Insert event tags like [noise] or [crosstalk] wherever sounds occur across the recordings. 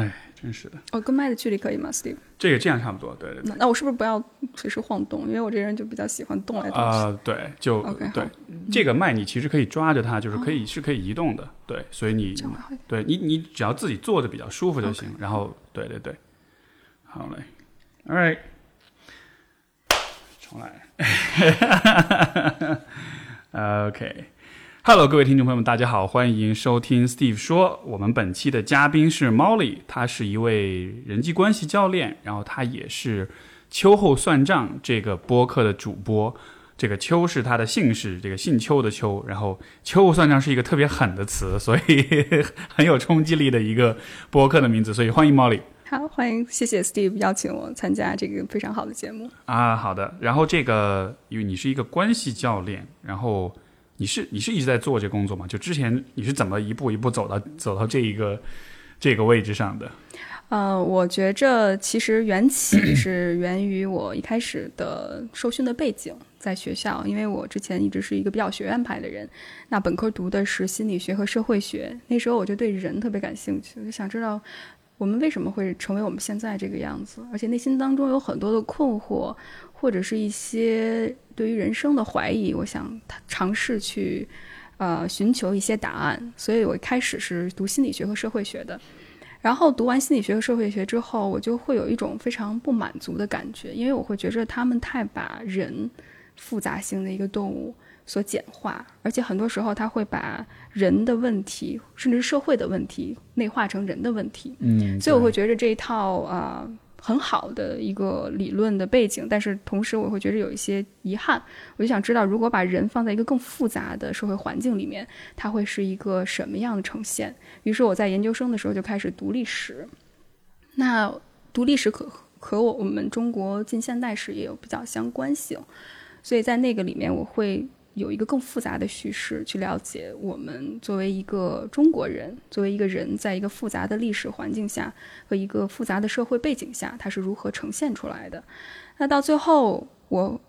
哎，真是的。哦，跟麦的距离可以吗，Steve？这个这样差不多，对对对。那那我是不是不要随时晃动？因为我这人就比较喜欢动来动去。啊、对，就对，这个麦你其实可以抓着它，就是可以、是可以移动的，对，所以你对你你只要自己坐着比较舒服就行。然后，对对对，好嘞，All right，重来。[laughs] [laughs] OK。Hello，各位听众朋友们，大家好，欢迎收听 Steve 说。我们本期的嘉宾是 Molly，她是一位人际关系教练，然后她也是秋后算账这个播客的主播。这个秋是他的姓氏，这个姓邱的邱，然后秋后算账是一个特别狠的词，所以很有冲击力的一个播客的名字，所以欢迎 Molly 好，欢迎，谢谢 Steve 邀请我参加这个非常好的节目。啊。好的，然后这个因为你是一个关系教练，然后你是你是一直在做这工作吗？就之前你是怎么一步一步走到走到这一个这个位置上的？呃，我觉着其实缘起 [coughs] 是源于我一开始的受训的背景，在学校，因为我之前一直是一个比较学院派的人，那本科读的是心理学和社会学，那时候我就对人特别感兴趣，我就想知道我们为什么会成为我们现在这个样子，而且内心当中有很多的困惑，或者是一些对于人生的怀疑，我想尝试去呃寻求一些答案，所以我一开始是读心理学和社会学的。然后读完心理学和社会学之后，我就会有一种非常不满足的感觉，因为我会觉着他们太把人复杂性的一个动物所简化，而且很多时候他会把人的问题，甚至是社会的问题内化成人的问题。嗯所以我会觉着这一套啊、呃很好的一个理论的背景，但是同时我会觉得有一些遗憾。我就想知道，如果把人放在一个更复杂的社会环境里面，它会是一个什么样的呈现？于是我在研究生的时候就开始读历史。那读历史可和我我们中国近现代史也有比较相关性，所以在那个里面我会有一个更复杂的叙事去了解我们作为一个中国人，作为一个人，在一个复杂的历史环境下和一个复杂的社会背景下，它是如何呈现出来的。那到最后，我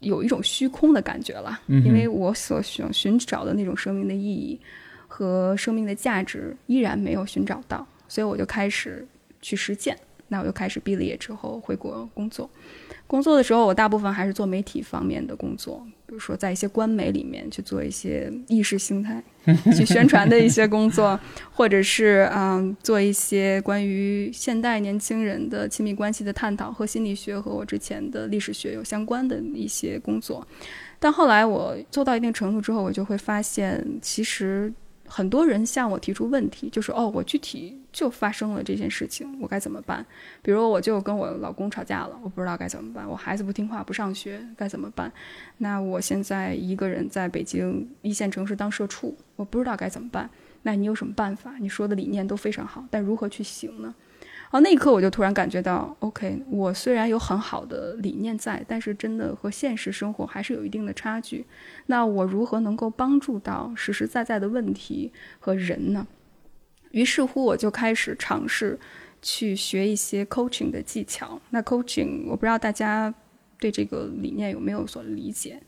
有一种虚空的感觉了，因为我所寻寻找的那种生命的意义和生命的价值依然没有寻找到，所以我就开始去实践。那我就开始毕了业之后回国工作。工作的时候，我大部分还是做媒体方面的工作，比如说在一些官媒里面去做一些意识形态去宣传的一些工作，或者是嗯做一些关于现代年轻人的亲密关系的探讨，和心理学和我之前的历史学有相关的一些工作。但后来我做到一定程度之后，我就会发现，其实很多人向我提出问题，就是哦，我具体就发生了这件事情，我该怎么办？比如我就跟我老公吵架了，我不知道该怎么办；我孩子不听话不上学，该怎么办？那我现在一个人在北京一线城市当社畜，我不知道该怎么办。那你有什么办法？你说的理念都非常好，但如何去行呢？哦，那一刻我就突然感觉到，OK，我虽然有很好的理念在，但是真的和现实生活还是有一定的差距。那我如何能够帮助到实实在在的问题和人呢？于是乎，我就开始尝试去学一些 coaching 的技巧。那 coaching，我不知道大家对这个理念有没有所理解。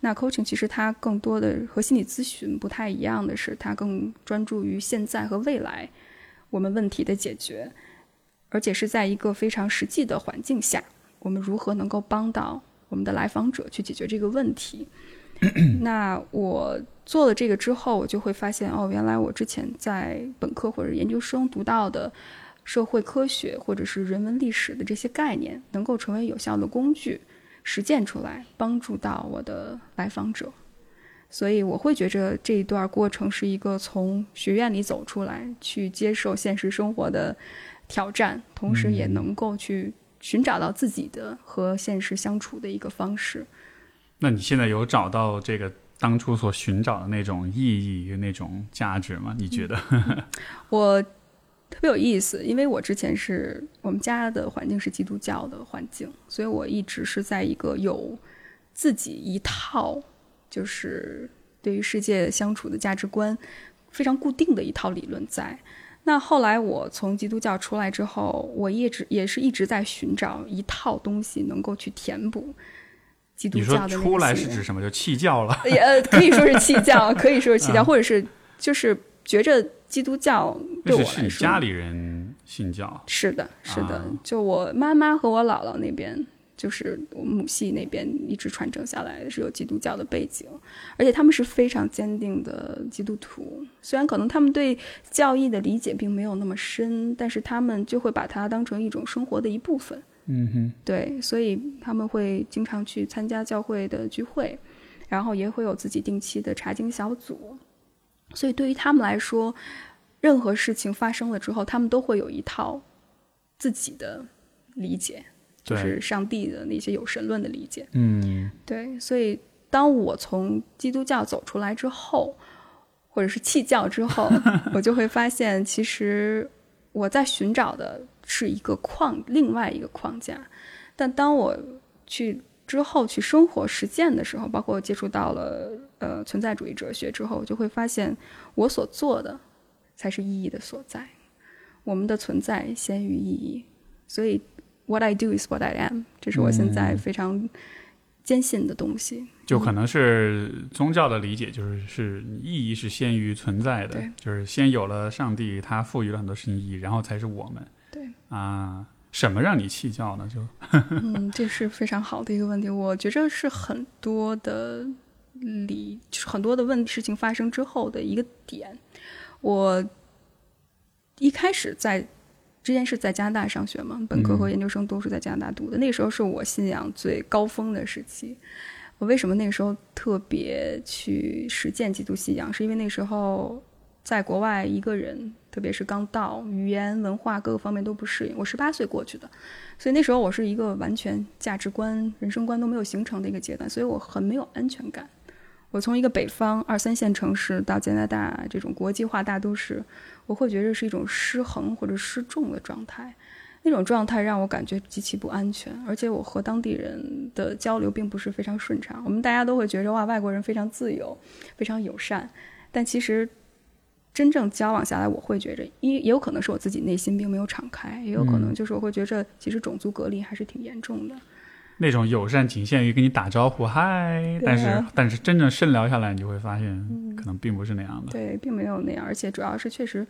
那 coaching 其实它更多的和心理咨询不太一样的是，它更专注于现在和未来我们问题的解决，而且是在一个非常实际的环境下，我们如何能够帮到我们的来访者去解决这个问题。那我做了这个之后，我就会发现，哦，原来我之前在本科或者研究生读到的社会科学或者是人文历史的这些概念，能够成为有效的工具，实践出来，帮助到我的来访者。所以我会觉着这一段过程是一个从学院里走出来，去接受现实生活的挑战，同时也能够去寻找到自己的和现实相处的一个方式。那你现在有找到这个当初所寻找的那种意义与、那种价值吗？你觉得？[laughs] 我特别有意思，因为我之前是我们家的环境是基督教的环境，所以我一直是在一个有自己一套，就是对于世界相处的价值观非常固定的一套理论在。那后来我从基督教出来之后，我一直也是一直在寻找一套东西能够去填补基督教的你说出来是指什么？就弃教了？[laughs] 也呃，可以说是弃教，[laughs] 可以说是弃教，啊或者是就是觉着基督教对我来说，家里人信教。是的，是的，啊就我妈妈和我姥姥那边，就是我母系那边一直传承下来是有基督教的背景，而且他们是非常坚定的基督徒。虽然可能他们对教义的理解并没有那么深，但是他们就会把它当成一种生活的一部分。嗯哼，对，所以他们会经常去参加教会的聚会，然后也会有自己定期的查经小组。所以对于他们来说，任何事情发生了之后，他们都会有一套自己的理解，就是上帝的那些有神论的理解。嗯对，所以当我从基督教走出来之后，或者是弃教之后，[laughs] 我就会发现，其实我在寻找的是一个框，另外一个框架。但当我去之后去生活实践的时候，包括我接触到了呃存在主义哲学之后，我就会发现我所做的才是意义的所在。我们的存在先于意义，所以 what I do is what I am，这是我现在嗯非常坚信的东西。就可能是宗教的理解，就是是意义是先于存在的对，就是先有了上帝，他赋予了很多事情意义，然后才是我们对，啊。什么让你弃教呢？就嗯，这是非常好的一个问题。我觉着是很多的理，就是很多的问事情发生之后的一个点。我一开始在之前是在加拿大上学嘛，本科和嗯研究生都是在加拿大读的。那时候是我信仰最高峰的时期。我为什么那个时候特别去实践基督信仰？是因为那时候在国外一个人，特别是刚到，语言、文化各个方面都不适应。我十八岁过去的，所以那时候我是一个完全价值观、人生观都没有形成的一个阶段，所以我很没有安全感。我从一个北方二三线城市到加拿大这种国际化大都市，我会觉得是一种失衡或者失重的状态。那种状态让我感觉极其不安全，而且我和当地人的交流并不是非常顺畅。我们大家都会觉着哇，外国人非常自由，非常友善，但其实真正交往下来，我会觉着，也也有可能是我自己内心并没有敞开，也有可能就是我会觉着，其实种族隔离还是挺严重的。那种友善仅限于跟你打招呼嗨，啊但是但是真正深聊下来，你就会发现可能并不是那样的。对，并没有那样，而且主要是确实，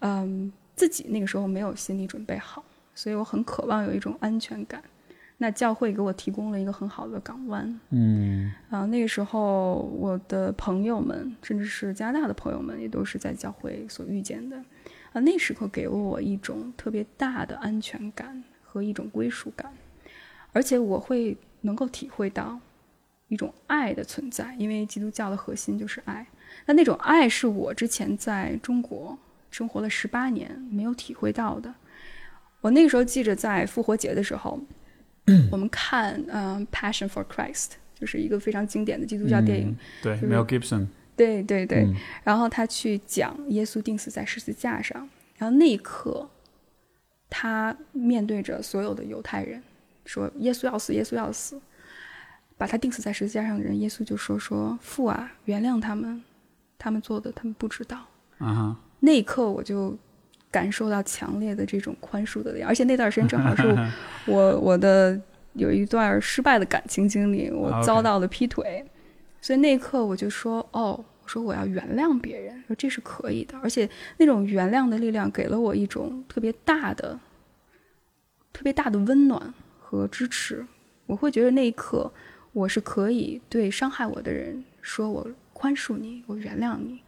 嗯，自己那个时候没有心理准备好，所以我很渴望有一种安全感。那教会给我提供了一个很好的港湾嗯啊。那个时候，我的朋友们，甚至是加拿大的朋友们，也都是在教会所遇见的啊。那时候给了我一种特别大的安全感和一种归属感，而且我会能够体会到一种爱的存在，因为基督教的核心就是爱。那那种爱是我之前在中国生活了十八年没有体会到的。我那个时候记着，在复活节的时候，我们看嗯、呃 Passion for Christ》，就是一个非常经典的基督教电影。嗯对就是，Mel Gibson，对对对，嗯然后他去讲耶稣钉死在十字架上，然后那一刻，他面对着所有的犹太人，说耶稣要死，耶稣要死，把他钉死在十字架上的人，耶稣就说说父啊，原谅他们，他们做的他们不知道。那一刻我就感受到强烈的这种宽恕的力量，而且那段时间正好是我 [laughs] 我的有一段失败的感情经历，我遭到了劈腿，所以那一刻我就说哦，我说我要原谅别人，说这是可以的，而且那种原谅的力量给了我一种特别大的、特别大的温暖和支持，我会觉得那一刻我是可以对伤害我的人说我宽恕你，我原谅你。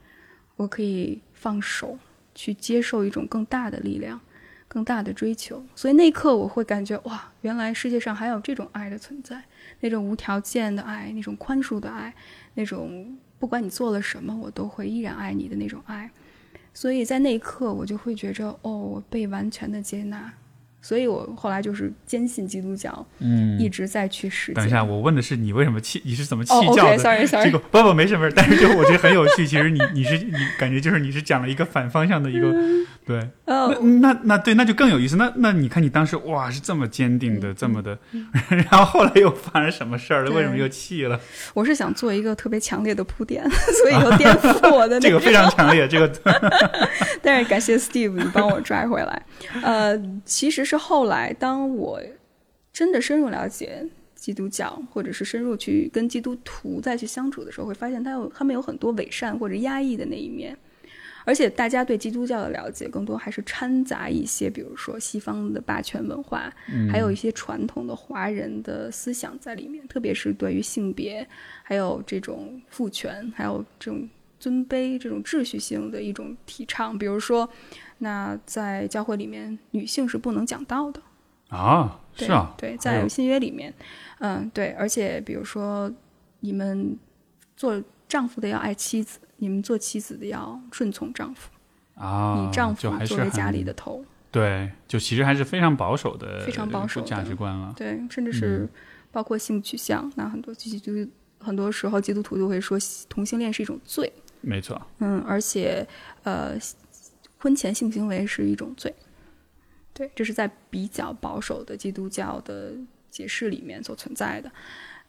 我可以放手去接受一种更大的力量，更大的追求。所以那一刻我会感觉哇，原来世界上还有这种爱的存在，那种无条件的爱，那种宽恕的爱，那种不管你做了什么，我都会依然爱你的那种爱。所以在那一刻，我就会觉着哦，我被完全的接纳。所以我后来就是坚信基督教，嗯一直在去实践。等一下，我问的是你为什么弃？你是怎么弃哦教的？，OK，sorry，sorry，、这个不不没事没事，但是就我觉得很有趣。其实你你是你感觉就是你是讲了一个反方向的一个对，哦那那那对那就更有意思。那那你看你当时哇是这么坚定嗯的，这么的，[laughs] 然后后来又发生什么事儿了？为什么又弃了？[laughs] 我是想做一个特别强烈的铺垫，所以又颠覆我的那 [laughs] 这个非常强烈，这个但是感谢 Steve，你帮我拽回来。呃，其实是后来，当我真的深入了解基督教，或者是深入去跟基督徒再去相处的时候，会发现他有他们有很多伪善或者压抑的那一面。而且大家对基督教的了解更多还是掺杂一些，比如说西方的霸权文化，还有一些传统的华人的思想在里面，特别是对于性别，还有这种父权，还有这种尊卑、这种秩序性的一种提倡。比如说，那在教会里面，女性是不能讲道的啊，是啊，对，在新约里面，嗯，对，而且比如说，你们做丈夫的要爱妻子。你们做妻子的要顺从丈夫啊，你丈夫作为家里的头。对，就其实还是非常保守的，非常保守价值观了。对，甚至是包括性取向，那很多基督很多时候基督徒都会说同性恋是一种罪。没错。嗯，而且呃，婚前性行为是一种罪。对，这是在比较保守的基督教的解释里面所存在的。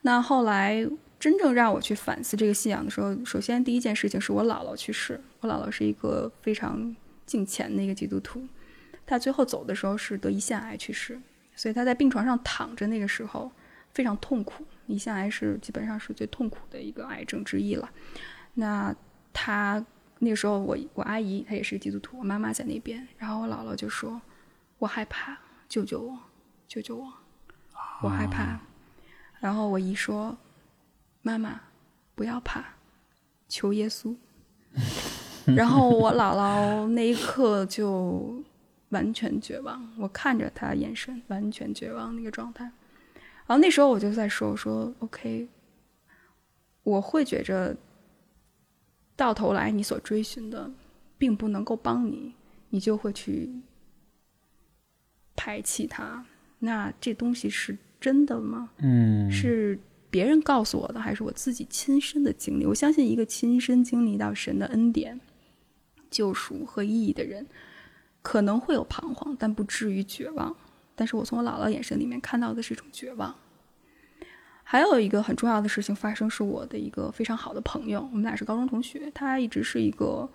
那后来。真正让我去反思这个信仰的时候，首先第一件事情是我姥姥去世。我姥姥是一个非常敬虔的一个基督徒，她最后走的时候是得胰腺癌去世，所以她在病床上躺着那个时候非常痛苦。胰腺癌是基本上是最痛苦的一个癌症之一了。那她那个时候，我我阿姨她也是基督徒，我妈妈在那边，然后我姥姥就说：“我害怕，救救我，救救我，我害怕。”然后我姨说。妈妈，不要怕，求耶稣。[laughs] 然后我姥姥那一刻就完全绝望，我看着她眼神完全绝望那个状态。然后那时候我就在说：“我说 OK，我会觉着到头来你所追寻的并不能够帮你，你就会去排斥它。那这东西是真的吗？嗯，是。”别人告诉我的，还是我自己亲身的经历。我相信，一个亲身经历到神的恩典、救赎和意义的人，可能会有彷徨，但不至于绝望。但是我从我姥姥眼神里面看到的是一种绝望。还有一个很重要的事情发生，是我的一个非常好的朋友，我们俩是高中同学。他一直是一个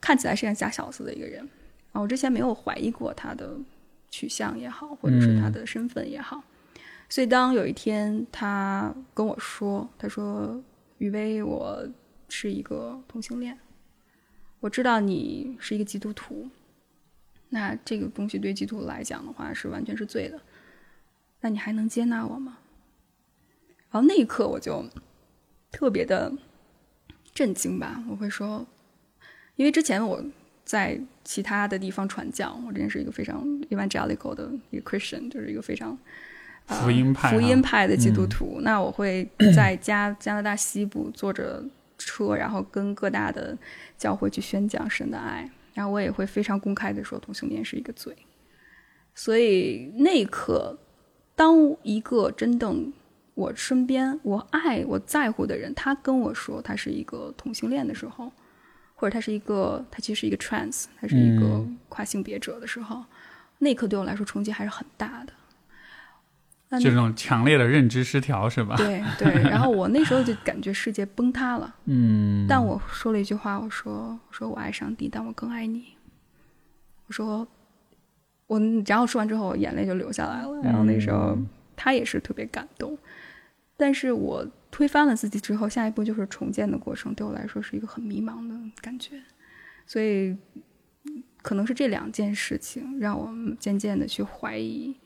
看起来是个假小子的一个人啊，我之前没有怀疑过他的取向也好，或者是他的身份也好。所以，当有一天他跟我说：“他说，雨薇，我是一个同性恋，我知道你是一个基督徒，那这个东西对基督徒来讲的话是完全是罪的，那你还能接纳我吗？”然后那一刻我就特别的震惊吧，我会说，因为之前我在其他的地方传教，我之前是一个非常 evangelical 的一个 Christian，就是一个非常。福音派，福音派的基督徒。那我会在加加拿大西部坐着车，然后跟各大的教会去宣讲神的爱。然后我也会非常公开的说同性恋是一个罪。所以那一刻，当一个真正我身边我爱我在乎的人，他跟我说他是一个同性恋的时候，或者他是一个他其实是一个 trans，他是一个跨性别者的时候，那一刻对我来说冲击还是很大的。就这种强烈的认知失调是吧？对对，[laughs] 然后我那时候就感觉世界崩塌了。嗯，但我说了一句话，我说：“我说我爱上帝，但我更爱你。”我说我，然后说完之后，眼泪就流下来了。然后那时候他也是特别感动。但是我推翻了自己之后，下一步就是重建的过程，对我来说是一个很迷茫的感觉。所以可能是这两件事情让我渐渐的去怀疑。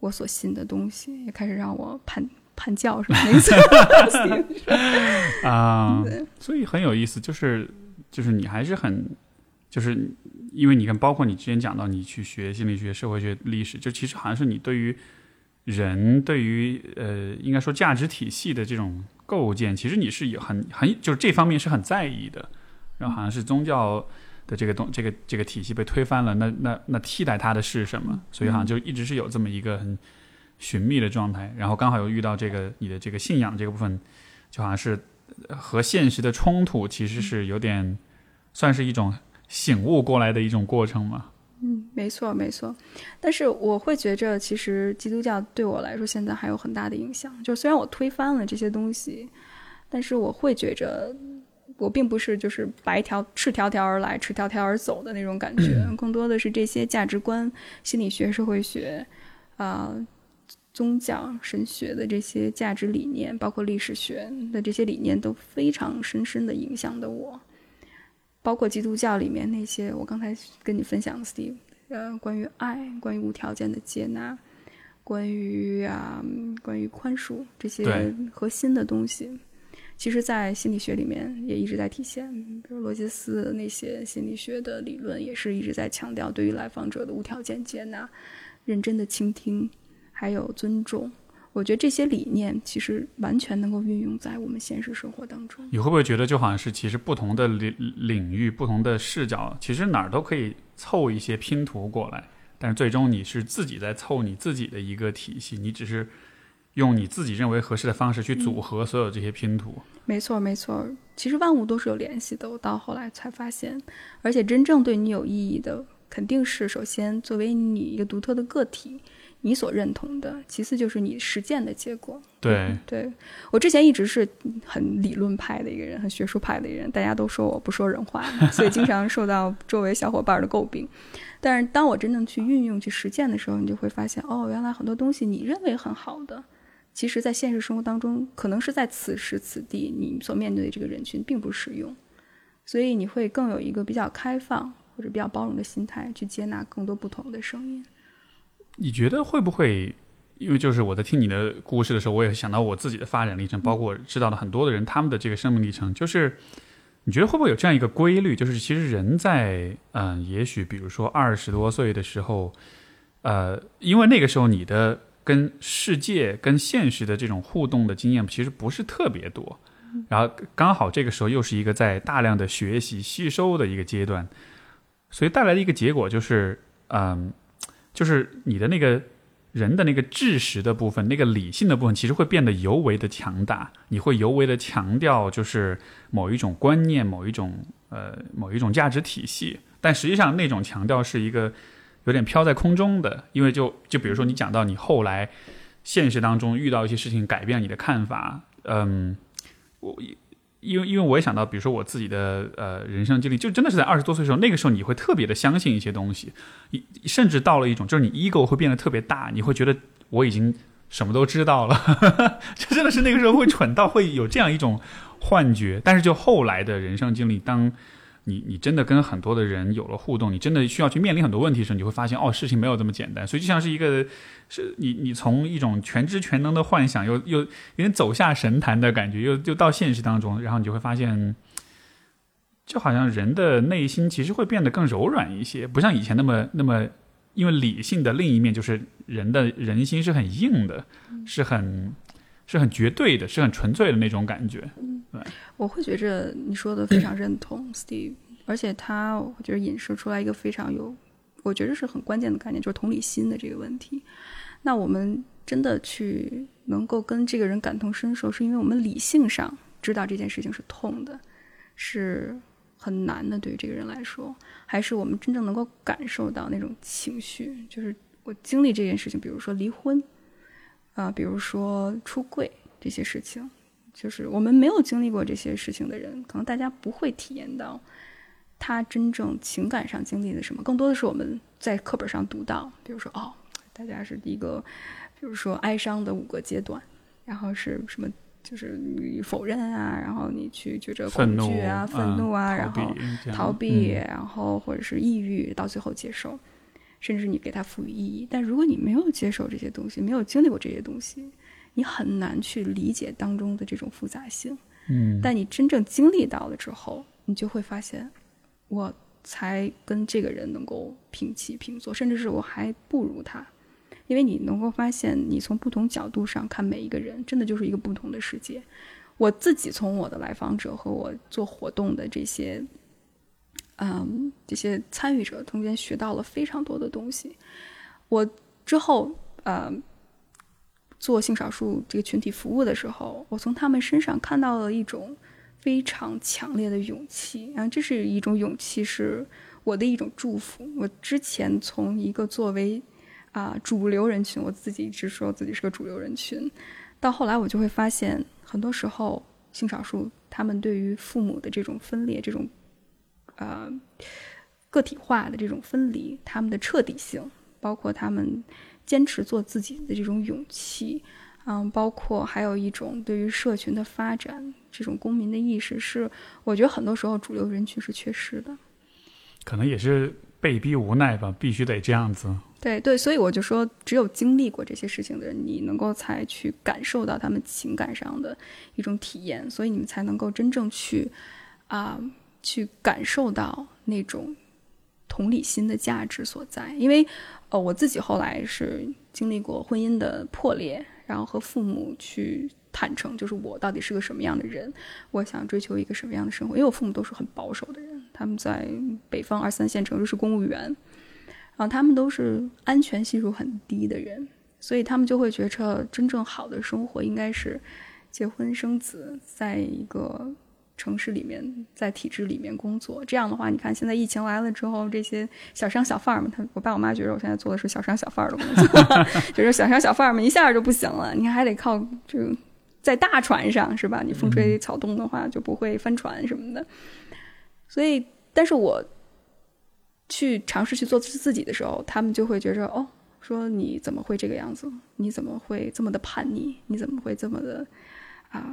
我所信的东西也开始让我叛叛教，是吧？[laughs] 啊，所以很有意思，就是就是你还是很，就是因为你看，包括你之前讲到你去学心理学、社会学、历史，就其实好像是你对于人、对于呃，应该说价值体系的这种构建，其实你是有很很就是这方面是很在意的，然后好像是宗教。的这个东，这个这个体系被推翻了，那那那替代它的是什么？所以好像就一直是有这么一个很寻觅的状态，然后刚好又遇到这个你的这个信仰这个部分，就好像是和现实的冲突，其实是有点算是一种醒悟过来的一种过程嘛。嗯，没错没错。但是我会觉着，其实基督教对我来说现在还有很大的影响。就虽然我推翻了这些东西，但是我会觉着。我并不是就是白条赤条条而来，赤条条而走的那种感觉，更多的是这些价值观、心理学、社会学，啊，宗教、神学的这些价值理念，包括历史学的这些理念，都非常深深的影响的我。包括基督教里面那些我刚才跟你分享的 Steve，呃，关于爱，关于无条件的接纳，关于啊，关于宽恕这些核心的东西，其实，在心理学里面也一直在体现。比如罗杰斯那些心理学的理论，也是一直在强调对于来访者的无条件接纳、认真的倾听，还有尊重。我觉得这些理念其实完全能够运用在我们现实生活当中。你会不会觉得就好像是其实不同的领领域、不同的视角，其实哪儿都可以凑一些拼图过来，但是最终你是自己在凑你自己的一个体系，你只是用你自己认为合适的方式去组合所有这些拼图。没错，没错，其实万物都是有联系的。我到后来才发现，而且真正对你有意义的，肯定是首先作为你一个独特的个体。你所认同的，其次就是你实践的结果。对，对我之前一直是很理论派的一个人，很学术派的一个人，大家都说我不说人话，[laughs] 所以经常受到周围小伙伴的诟病。但是当我真正去运用、去实践的时候，你就会发现，哦，原来很多东西你认为很好的，其实在现实生活当中，可能是在此时此地你所面对的这个人群并不适用，所以你会更有一个比较开放或者比较包容的心态，去接纳更多不同的声音。你觉得会不会？因为就是我在听你的故事的时候，我也想到我自己的发展历程，包括知道了很多的人他们的这个生命历程。就是你觉得会不会有这样一个规律？就是其实人在嗯，也许比如说二十多岁的时候，呃，因为那个时候你的跟世界、跟现实的这种互动的经验其实不是特别多，然后刚好这个时候又是一个在大量的学习吸收的一个阶段，所以带来的一个结果就是嗯。就是你的那个人的那个知识的部分，那个理性的部分，其实会变得尤为的强大。你会尤为的强调，就是某一种观念、某一种呃某一种价值体系。但实际上，那种强调是一个有点飘在空中的。因为就就比如说，你讲到你后来现实当中遇到一些事情，改变你的看法。嗯，我。因为因为我也想到，比如说我自己的呃人生经历，就真的是在二十多岁的时候，那个时候你会特别的相信一些东西，你甚至到了一种就是你 ego 会变得特别大，你会觉得我已经什么都知道了，[laughs] 就真的是那个时候会蠢到会有这样一种幻觉。但是就后来的人生经历，当你你真的跟很多的人有了互动，你真的需要去面临很多问题的时候，你会发现哦，事情没有这么简单。所以就像是一个，是你你从一种全知全能的幻想，又又有点走下神坛的感觉，又又到现实当中，然后你就会发现，就好像人的内心其实会变得更柔软一些，不像以前那么那么，因为理性的另一面就是人的人心是很硬的，是很是很绝对的，是很纯粹的那种感觉。对，我会觉着你说的非常认同，Steve，而且他我觉得引申出来一个非常有，我觉得是很关键的概念，就是同理心的这个问题。那我们真的去能够跟这个人感同身受，是因为我们理性上知道这件事情是痛的，是很难的，对于这个人来说，还是我们真正能够感受到那种情绪，就是我经历这件事情，比如说离婚，啊，比如说出柜这些事情。就是我们没有经历过这些事情的人，可能大家不会体验到他真正情感上经历的什么。更多的是我们在课本上读到，比如说哦，大家是一个，比如说哀伤的五个阶段，然后是什么，就是你否认啊，然后你去觉着恐惧啊、愤怒啊，然后逃避，然后或者是抑郁，到最后接受，甚至你给他赋予意义。但如果你没有接受这些东西，没有经历过这些东西。你很难去理解当中的这种复杂性，嗯，但你真正经历到了之后，你就会发现，我才跟这个人能够平起平坐，甚至是我还不如他，因为你能够发现，你从不同角度上看每一个人，真的就是一个不同的世界。我自己从我的来访者和我做活动的这些，嗯，这些参与者中间学到了非常多的东西。我之后，呃。做性少数这个群体服务的时候，我从他们身上看到了一种非常强烈的勇气，然后这是一种勇气，是我的一种祝福。我之前从一个作为啊主流人群，我自己一直说自己是个主流人群，到后来我就会发现，很多时候性少数他们对于父母的这种分裂、这种呃个体化的这种分离，他们的彻底性，包括他们。坚持做自己的这种勇气，嗯，包括还有一种对于社群的发展，这种公民的意识，是我觉得很多时候主流人群是缺失的。可能也是被逼无奈吧，必须得这样子。对对，所以我就说，只有经历过这些事情的人，你能够才去感受到他们情感上的一种体验，所以你们才能够真正去啊，去感受到那种同理心的价值所在。因为呃，我自己后来是经历过婚姻的破裂，然后和父母去坦诚，就是我到底是个什么样的人，我想追求一个什么样的生活。因为我父母都是很保守的人，他们在北方二三线城市是公务员。然后他们都是安全系数很低的人，所以他们就会觉着真正好的生活应该是结婚生子，在一个城市里面，在体制里面工作。这样的话，你看现在疫情来了之后，这些小商小贩儿们，他我爸我妈觉得我现在做的是小商小贩儿的工作，[laughs] 就是小商小贩儿们一下就不行了，你看还得靠这个在大船上是吧？你风吹草动的话就不会翻船什么的。所以，但是我。去尝试去做自己的时候，他们就会觉着哦，说你怎么会这个样子？你怎么会这么的叛逆？你怎么会这么的啊，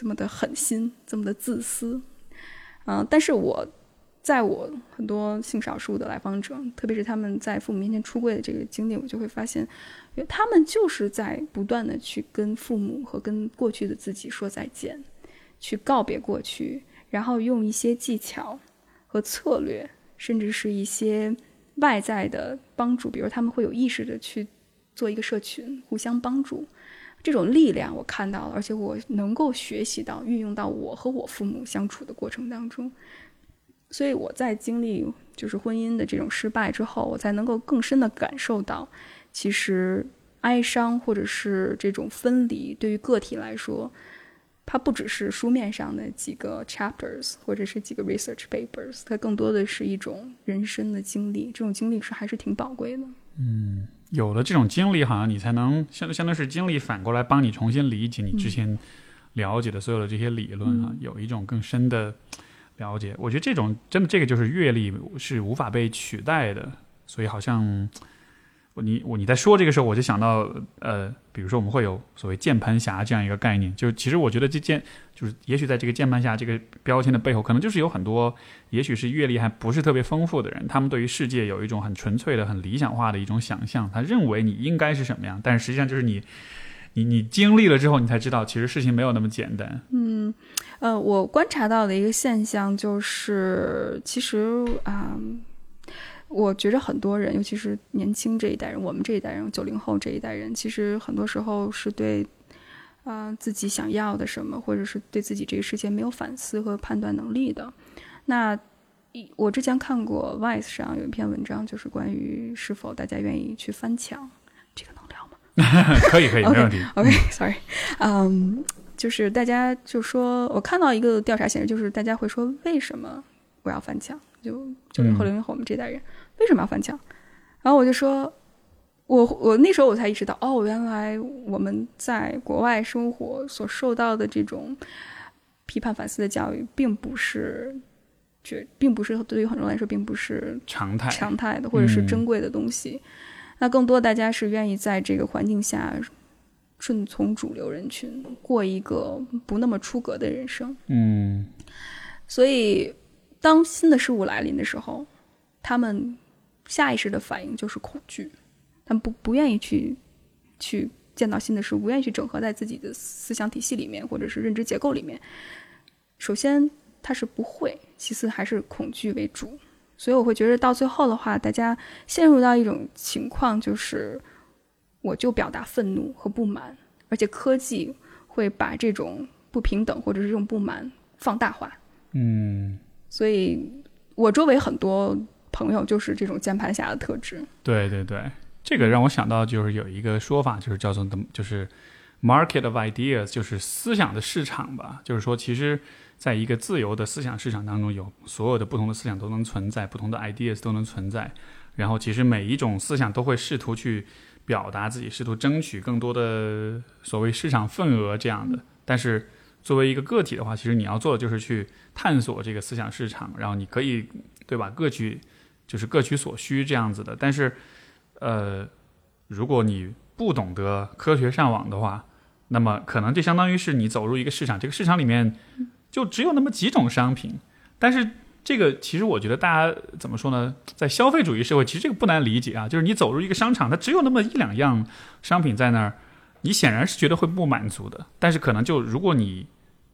这么的狠心，这么的自私？嗯，但是我在我很多性少数的来访者，特别是他们在父母面前出柜的这个经历，我就会发现，他们就是在不断的去跟父母和跟过去的自己说再见，去告别过去，然后用一些技巧和策略。甚至是一些外在的帮助，比如他们会有意识的去做一个社群，互相帮助，这种力量我看到了，而且我能够学习到，运用到我和我父母相处的过程当中。所以我在经历就是婚姻的这种失败之后，我才能够更深的感受到，其实哀伤或者是这种分离，对于个体来说。它不只是书面上的几个 chapters 或者是几个 research papers，它更多的是一种人生的经历。这种经历是还是挺宝贵的。嗯，有了这种经历，好像你才能相相当是经历反过来帮你重新理解你之前了解的所有的这些理论啊，有一种更深的了解。我觉得这种真的这个就是阅历是无法被取代的，所以好像。你我你在说这个时候，我就想到，呃，比如说我们会有所谓键盘侠这样一个概念，就其实我觉得这键就是，也许在这个键盘侠这个标签的背后，可能就是有很多，也许是阅历还不是特别丰富的人，他们对于世界有一种很纯粹的、很理想化的一种想象，他认为你应该是什么样，但是实际上就是你，你你经历了之后，你才知道其实事情没有那么简单。嗯，呃，我观察到的一个现象就是，其实啊。我觉着很多人，尤其是年轻这一代人，我们这一代人，九零后这一代人，其实很多时候是对，呃，自己想要的什么，或者是对自己这个世界没有反思和判断能力的。那我之前看过 Vice 上有一篇文章，就是关于是否大家愿意去翻墙，这个能聊吗？[laughs] 可以，可以，没问题。OK，Sorry，[laughs] 嗯，就是大家就说，我看到一个调查显示，就是大家会说，为什么我要翻墙？就九零后、零零后我们这代人为什么要翻墙？然后我就说，我我那时候我才意识到，哦，原来我们在国外生活所受到的这种批判反思的教育，并不是，绝，并不是对于很多人来说，并不是常态常态的，或者是珍贵的东西。那更多大家是愿意在这个环境下顺从主流人群，过一个不那么出格的人生。嗯，所以。当新的事物来临的时候，他们下意识的反应就是恐惧，他们不不愿意去去见到新的事物，不愿意去整合在自己的思想体系里面或者是认知结构里面。首先，他是不会；其次，还是恐惧为主。所以，我会觉得到最后的话，大家陷入到一种情况，就是我就表达愤怒和不满，而且科技会把这种不平等或者是这种不满放大化。嗯。所以，我周围很多朋友就是这种键盘侠的特质。对对对，这个让我想到就是有一个说法，就是叫做的，就是 market of ideas，就是思想的市场吧。就是说，其实在一个自由的思想市场当中，有所有的不同的思想都能存在，不同的 ideas 都能存在。然后，其实每一种思想都会试图去表达自己，试图争取更多的所谓市场份额这样的。但是，作为一个个体的话，其实你要做的就是去探索这个思想市场，然后你可以，对吧？各取就是各取所需这样子的。但是，呃，如果你不懂得科学上网的话，那么可能就相当于是你走入一个市场，这个市场里面就只有那么几种商品。但是这个其实我觉得大家怎么说呢，在消费主义社会，其实这个不难理解啊，就是你走入一个商场，它只有那么一两样商品在那儿，你显然是觉得会不满足的。但是可能就如果你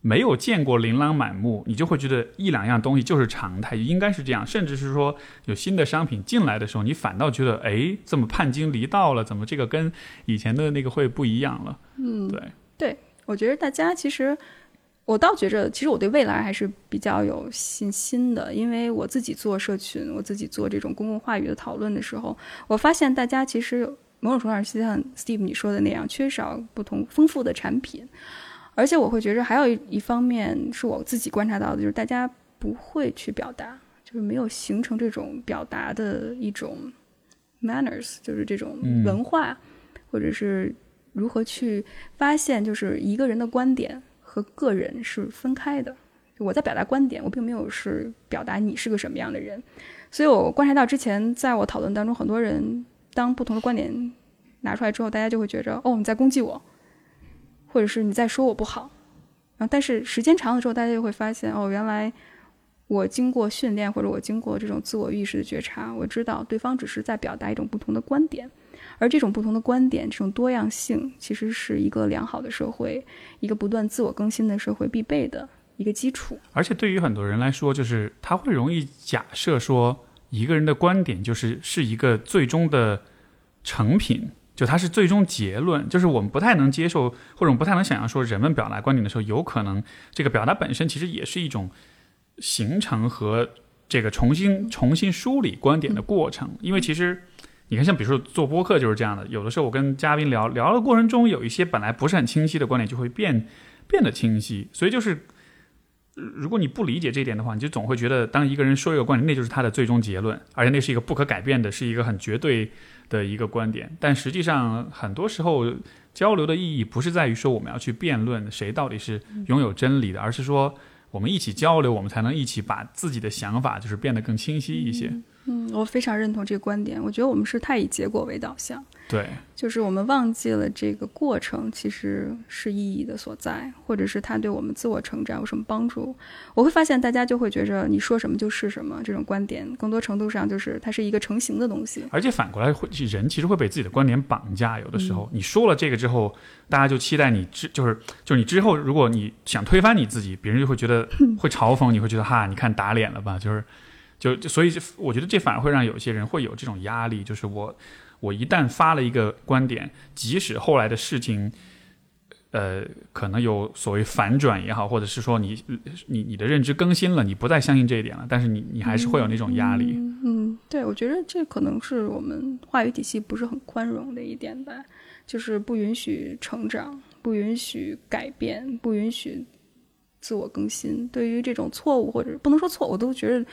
没有见过琳琅满目，你就会觉得一两样东西就是常态，应该是这样。甚至是说有新的商品进来的时候，你反倒觉得，哎，这么叛经离道了，怎么这个跟以前的那个会不一样了？嗯，对，对，我觉得大家其实，我倒觉着，其实我对未来还是比较有信心的，因为我自己做社群，我自己做这种公共话语的讨论的时候，我发现大家其实某种程度上是像 Steve 你说的那样，缺少不同丰富的产品。而且我会觉着，还有一一方面是我自己观察到的，就是大家不会去表达，就是没有形成这种表达的一种 manners，就是这种文化，或者是如何去发现，就是一个人的观点和个人是分开的。我在表达观点，我并没有是表达你是个什么样的人。所以我观察到之前在我讨论当中，很多人当不同的观点拿出来之后，大家就会觉着，哦，你在攻击我。或者是你在说我不好，啊，但是时间长了之后，大家就会发现，哦，原来我经过训练，或者我经过这种自我意识的觉察，我知道对方只是在表达一种不同的观点，而这种不同的观点，这种多样性，其实是一个良好的社会，一个不断自我更新的社会必备的一个基础。而且对于很多人来说，就是他会容易假设说，一个人的观点就是是一个最终的成品。就它是最终结论，就是我们不太能接受，或者我们不太能想象说，人们表达观点的时候，有可能这个表达本身其实也是一种形成和这个重新重新梳理观点的过程。因为其实你看，像比如说做播客就是这样的，有的时候我跟嘉宾聊聊的过程中，有一些本来不是很清晰的观点就会变变得清晰。所以就是如果你不理解这一点的话，你就总会觉得当一个人说一个观点，那就是他的最终结论，而且那是一个不可改变的，是一个很绝对。的一个观点，但实际上很多时候交流的意义不是在于说我们要去辩论谁到底是拥有真理的，而是说我们一起交流，我们才能一起把自己的想法就是变得更清晰一些。嗯，我非常认同这个观点。我觉得我们是太以结果为导向。对，就是我们忘记了这个过程其实是意义的所在，或者是它对我们自我成长有什么帮助。我会发现大家就会觉着你说什么就是什么，这种观点更多程度上就是它是一个成型的东西。而且反过来会人其实会被自己的观点绑架，有的时候你说了这个之后，大家就期待你之就是就是你之后如果你想推翻你自己，别人就会觉得 [laughs] 会嘲讽你，会觉得哈你看打脸了吧？就是就所以我觉得这反而会让有些人会有这种压力，就是我。我一旦发了一个观点，即使后来的事情，呃，可能有所谓反转也好，或者是说你你你的认知更新了，你不再相信这一点了，但是你你还是会有那种压力。嗯，对，我觉得这可能是我们话语体系不是很宽容的一点吧，就是不允许成长，不允许改变，不允许自我更新。对于这种错误或者不能说错，我都觉得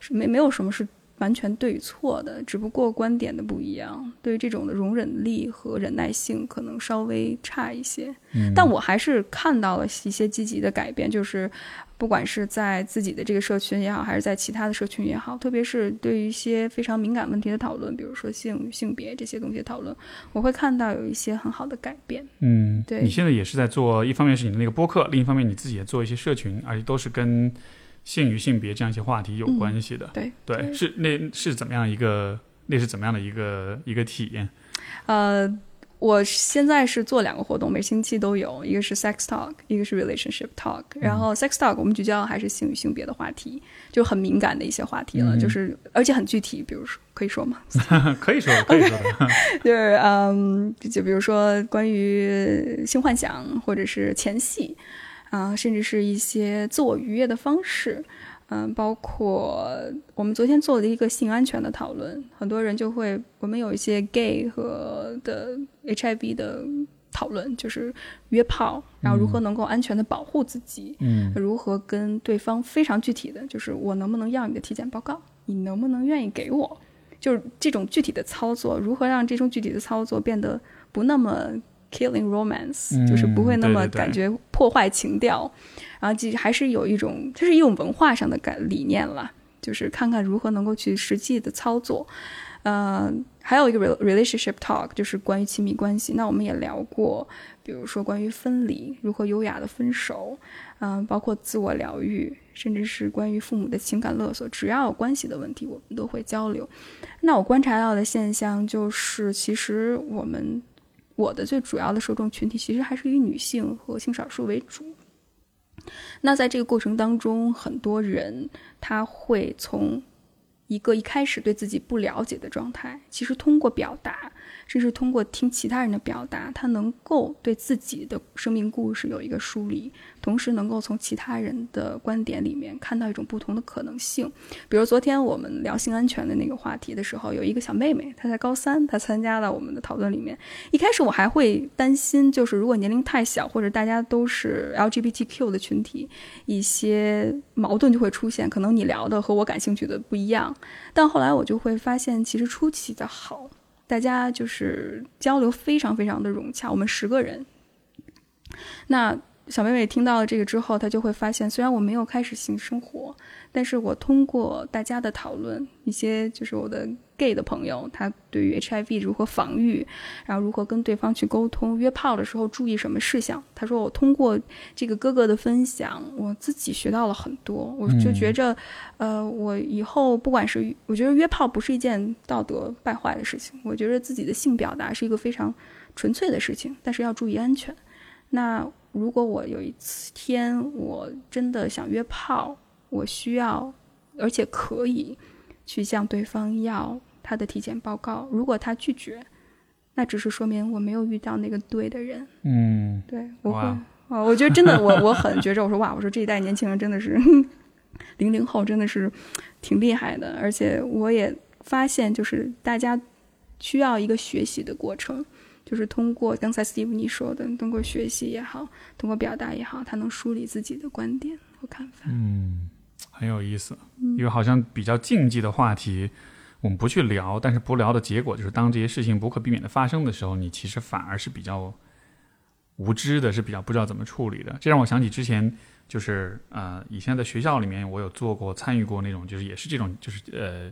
是没没有什么是。完全对与错的，只不过观点的不一样。对于这种的容忍力和忍耐性，可能稍微差一些。嗯，但我还是看到了一些积极的改变，就是不管是在自己的这个社群也好，还是在其他的社群也好，特别是对于一些非常敏感问题的讨论，比如说性与性别这些东西的讨论，我会看到有一些很好的改变。嗯，对你现在也是在做，一方面是你的那个播客，另一方面你自己也做一些社群，而且都是跟。性与性别这样一些话题有关系的，对对，是那是怎么样一个那是怎么样的一个一个体验？呃，我现在是做两个活动，每星期都有，一个是 sex talk，一个是 relationship talk。然后 sex talk 我们聚焦还是性与性别的话题，就很敏感的一些话题了，就是而且很具体，比如说可以说吗？[laughs] 可以说，可以说的，[laughs] 就是嗯，就比如说关于性幻想或者是前戏。啊，甚至是一些自我愉悦的方式，嗯，包括我们昨天做的一个性安全的讨论，很多人就会，我们有一些 gay 和的 HIV 的讨论，就是约炮，然后如何能够安全的保护自己，嗯，如何跟对方非常具体的，就是我能不能要你的体检报告，你能不能愿意给我，就是这种具体的操作，如何让这种具体的操作变得不那么。Killing romance 就是不会那么感觉破坏情调，然后其实还是有一种，这是一种文化上的感理念了，就是看看如何能够去实际的操作。呃，还有一个 relationship talk，就是关于亲密关系。那我们也聊过，比如说关于分离，如何优雅的分手，嗯，包括自我疗愈，甚至是关于父母的情感勒索，只要有关系的问题，我们都会交流。那我观察到的现象就是，其实我们我的最主要的受众群体，其实还是以女性和性少数为主。那在这个过程当中，很多人他会从。一个一开始对自己不了解的状态，其实通过表达。甚至通过听其他人的表达，他能够对自己的生命故事有一个梳理，同时能够从其他人的观点里面看到一种不同的可能性。比如昨天我们聊性安全的那个话题的时候，有一个小妹妹，她在高三，她参加了我们的讨论里面。一开始我还会担心，就是如果年龄太小，或者大家都是 LGBTQ 的群体，一些矛盾就会出现，可能你聊的和我感兴趣的不一样。但后来我就会发现，其实出奇的好。大家就是交流非常非常的融洽，我们十个人。那小妹妹听到了这个之后，她就会发现，虽然我没有开始性生活。但是我通过大家的讨论，一些就是我的 gay 的朋友，他对于 HIV 如何防御，然后如何跟对方去沟通，约炮的时候注意什么事项。他说我通过这个哥哥的分享，我自己学到了很多。我就觉着，呃，我以后不管是我觉得约炮不是一件道德败坏的事情，我觉得自己的性表达是一个非常纯粹的事情，但是要注意安全。那如果我有一次天我真的想约炮。我需要，而且可以去向对方要他的体检报告。如果他拒绝，那只是说明我没有遇到那个对的人。嗯，对，我会哦，我觉得真的，我我很觉着，我说哇，我说这一代年轻人真的是零零后，真的是挺厉害的。而且我也发现，就是大家需要一个学习的过程，就是通过刚才 Steve 你说的，通过学习也好，通过表达也好，他能梳理自己的观点和看法。嗯。很有意思，因为好像比较禁忌的话题，我们不去聊，但是不聊的结果就是，当这些事情不可避免的发生的时候，你其实反而是比较无知的，是比较不知道怎么处理的。这让我想起之前，就是呃，以前在学校里面，我有做过参与过那种，就是也是这种，就是呃，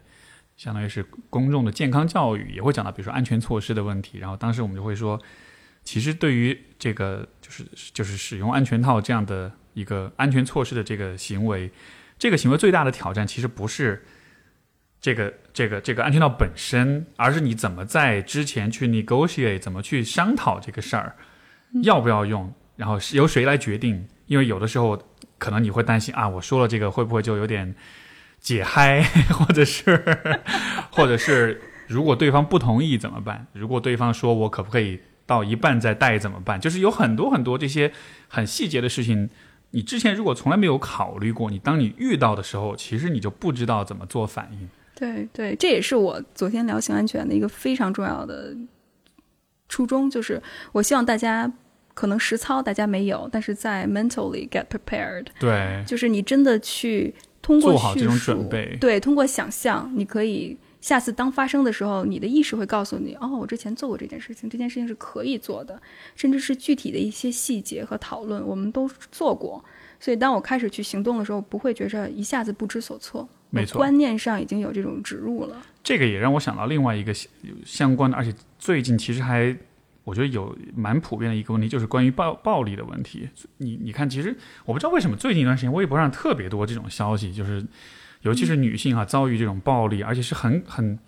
相当于是公众的健康教育，也会讲到，比如说安全措施的问题。然后当时我们就会说，其实对于这个就是就是使用安全套这样的一个安全措施的这个行为。这个行为最大的挑战其实不是这个这个这个安全套本身，而是你怎么在之前去 negotiate，怎么去商讨这个事儿，要不要用，然后是由谁来决定？因为有的时候可能你会担心啊，我说了这个会不会就有点解嗨，[laughs] 或者是或者是如果对方不同意怎么办？如果对方说我可不可以到一半再带怎么办？就是有很多很多这些很细节的事情。你之前如果从来没有考虑过，你当你遇到的时候，其实你就不知道怎么做反应。对对，这也是我昨天聊性安全的一个非常重要的初衷，就是我希望大家可能实操大家没有，但是在 mentally get prepared。对，就是你真的去通过做好这种准备，对，通过想象，你可以。下次当发生的时候，你的意识会告诉你：哦，我之前做过这件事情，这件事情是可以做的，甚至是具体的一些细节和讨论，我们都做过。所以，当我开始去行动的时候，不会觉着一下子不知所措。没错，观念上已经有这种植入了。这个也让我想到另外一个相关的，而且最近其实还我觉得有蛮普遍的一个问题，就是关于暴暴力的问题。你你看，其实我不知道为什么最近一段时间微博上特别多这种消息，就是。尤其是女性啊，遭遇这种暴力，而且是很很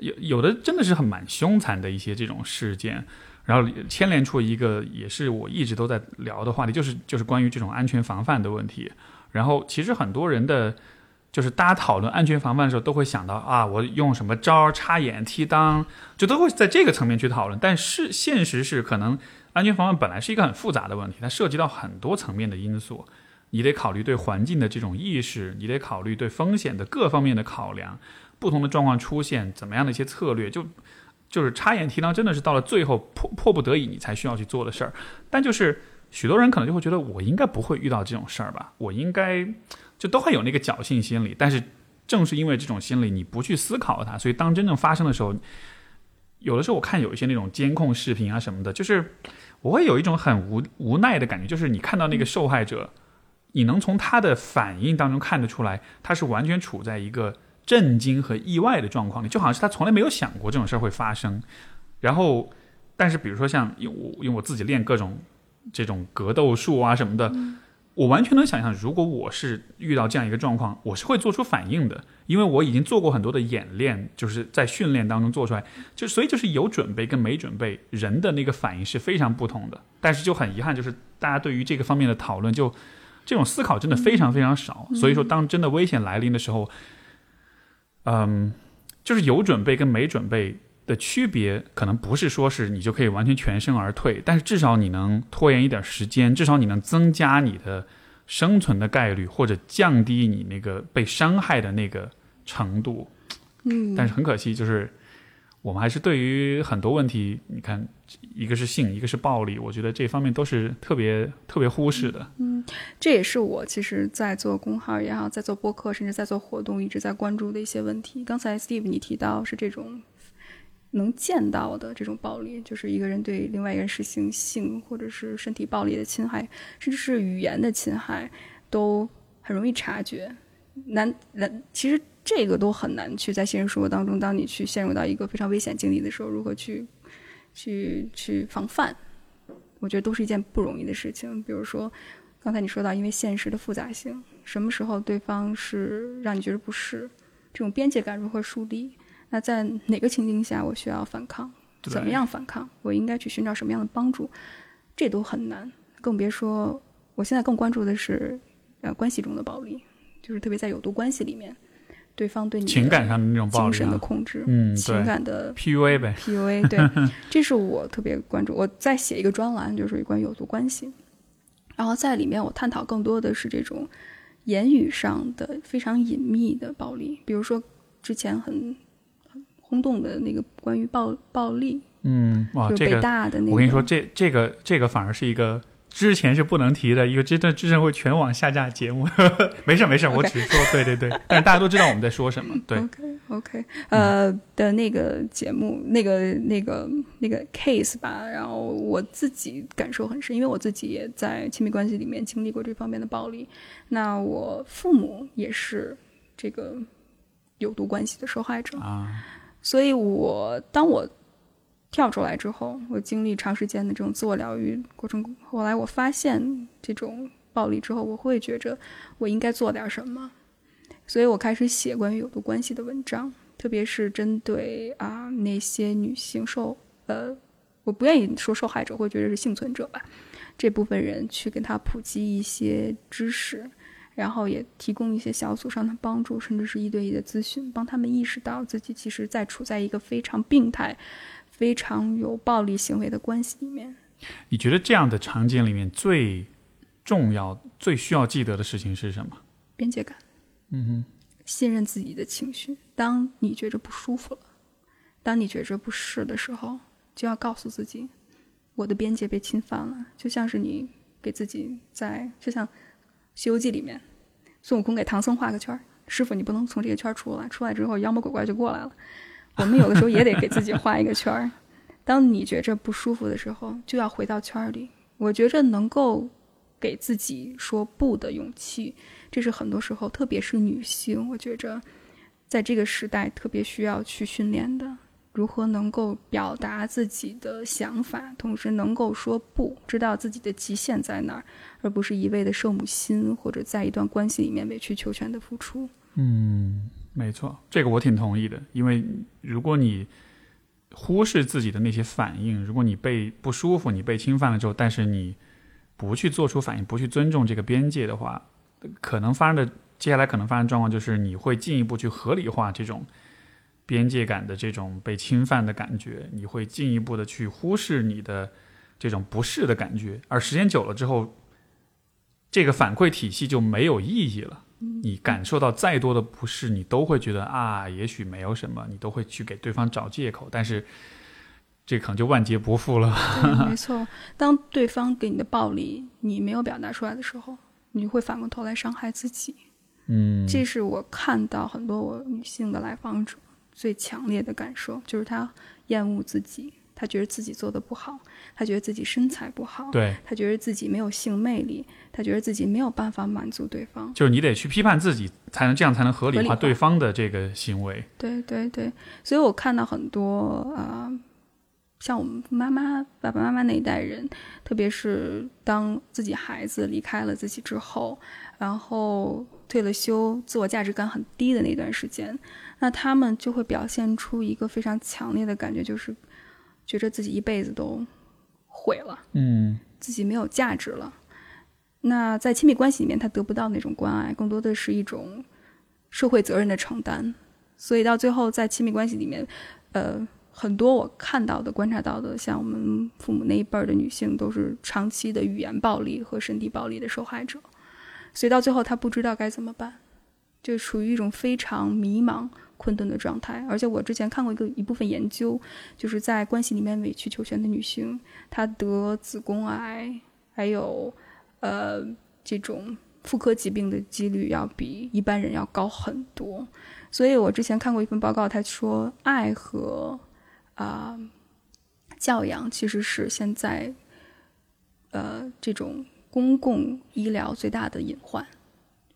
有有的真的是很蛮凶残的一些这种事件，然后牵连出一个也是我一直都在聊的话题，就是就是关于这种安全防范的问题。然后其实很多人的，就是大家讨论安全防范的时候，都会想到啊，我用什么招插眼、踢裆，就都会在这个层面去讨论。但是现实是，可能安全防范本来是一个很复杂的问题，它涉及到很多层面的因素。你得考虑对环境的这种意识，你得考虑对风险的各方面的考量，不同的状况出现怎么样的一些策略，就就是插眼提裆，真的是到了最后迫迫不得已你才需要去做的事儿。但就是许多人可能就会觉得我应该不会遇到这种事儿吧，我应该就都会有那个侥幸心理。但是正是因为这种心理，你不去思考它，所以当真正发生的时候，有的时候我看有一些那种监控视频啊什么的，就是我会有一种很无无奈的感觉，就是你看到那个受害者。你能从他的反应当中看得出来，他是完全处在一个震惊和意外的状况里，就好像是他从来没有想过这种事儿会发生。然后，但是比如说像因为我因为我自己练各种这种格斗术啊什么的，我完全能想象，如果我是遇到这样一个状况，我是会做出反应的，因为我已经做过很多的演练，就是在训练当中做出来，就所以就是有准备跟没准备，人的那个反应是非常不同的。但是就很遗憾，就是大家对于这个方面的讨论，就这种思考真的非常非常少。所以说，当真的危险来临的时候，嗯，就是有准备跟没准备的区别，可能不是说是你就可以完全全身而退，但是至少你能拖延一点时间，至少你能增加你的生存的概率，或者降低你那个被伤害的那个程度。嗯，但是很可惜，就是我们还是对于很多问题，你看，一个是性，一个是暴力，我觉得这方面都是特别特别忽视的。嗯这也是我其实，在做公号也好，在做播客，甚至在做活动，一直在关注的一些问题。刚才 Steve 你提到是这种能见到的这种暴力，就是一个人对另外一个人实行性或者是身体暴力的侵害，甚至是语言的侵害，都很容易察觉。难难，其实这个都很难去在现实生活当中，当你去陷入到一个非常危险境地的时候，如何去去去防范，我觉得都是一件不容易的事情。比如说。刚才你说到，因为现实的复杂性，什么时候对方是让你觉得不适，这种边界感如何树立？那在哪个情境下我需要反抗？怎么样反抗？我应该去寻找什么样的帮助？这都很难，更别说我现在更关注的是，呃，关系中的暴力，就是特别在有毒关系里面，对方对你情感上的那种暴力、精神的控制，嗯，情感的 PUA 呗，PUA，[laughs] 对，这是我特别关注。我在写一个专栏，就是关于有毒关系。然后在里面，我探讨更多的是这种言语上的非常隐秘的暴力，比如说之前很很轰动的那个关于暴暴力，嗯，哇，这个北大的那个，我跟你说，这这个这个反而是一个之前是不能提的，一个真的之前会全网下架节目。[laughs] 没事没事，我只是说对对对，但是大家都知道我们在说什么。[laughs] 对，OK OK，呃的那个节目，那个那个那个 case 吧，然后我自己感受很深，因为我自己也在亲密关系里面经历过这方面的暴力。那我父母也是这个有毒关系的受害者，啊，所以我当我跳出来之后，我经历长时间的这种自我疗愈过程，后来我发现这种暴力之后，我会觉着我应该做点什么，所以我开始写关于有毒关系的文章，特别是针对啊那些女性受呃，我不愿意说受害者，会觉得是幸存者吧，这部分人去给他普及一些知识。然后也提供一些小组上的帮助，甚至是一对一的咨询，帮他们意识到自己其实在处在一个非常病态、非常有暴力行为的关系里面。你觉得这样的场景里面最重要、最需要记得的事情是什么？边界感，嗯哼，信任自己的情绪。当你觉着不舒服了，当你觉着不适的时候，就要告诉自己，我的边界被侵犯了。就像是你给自己在，就像《西游记》里面，孙悟空给唐僧画个圈儿，师傅你不能从这个圈儿出来，出来之后妖魔鬼怪就过来了。我们有的时候也得给自己画一个圈儿。当你觉着不舒服的时候，就要回到圈儿里。我觉着能够给自己说不的勇气，这是很多时候，特别是女性，我觉着在这个时代特别需要去训练的。如何能够表达自己的想法，同时能够说不，知道自己的极限在哪儿，而不是一味的圣母心，或者在一段关系里面委曲求全的付出。嗯，没错，这个我挺同意的。因为如果你忽视自己的那些反应，如果你被不舒服、你被侵犯了之后，但是你不去做出反应，不去尊重这个边界的话，可能发生的接下来可能发生状况就是你会进一步去合理化这种边界感的这种被侵犯的感觉，你会进一步的去忽视你的这种不适的感觉，而时间久了之后，这个反馈体系就没有意义了。你感受到再多的不适，你都会觉得啊，也许没有什么，你都会去给对方找借口，但是这可能就万劫不复了。没错。当对方给你的暴力你没有表达出来的时候，你会反过头来伤害自己。嗯，这是我看到很多我女性的来访者最强烈的感受，就是他厌恶自己，他觉得自己做的不好，他觉得自己身材不好，对，他觉得自己没有性魅力，他觉得自己没有办法满足对方。就是你得去批判自己，才能这样才能合理化化对方的这个行为。对对对，所以我看到很多啊、呃像我们妈妈、爸爸妈妈那一代人，特别是当自己孩子离开了自己之后，然后退了休，自我价值感很低的那段时间，那他们就会表现出一个非常强烈的感觉，就是觉着自己一辈子都毁了。嗯，自己没有价值了。那在亲密关系里面，他得不到那种关爱，更多的是一种社会责任的承担。所以到最后，在亲密关系里面，呃，很多我看到的、观察到的，像我们父母那一辈儿的女性，都是长期的语言暴力和身体暴力的受害者。所以到最后，她不知道该怎么办，就处于一种非常迷茫、困顿的状态。而且我之前看过一个一部分研究，就是在关系里面委曲求全的女性，她得子宫癌，还有呃这种妇科疾病的几率要比一般人要高很多。所以我之前看过一份报告，他说爱和啊、教养其实是现在呃这种公共医疗最大的隐患。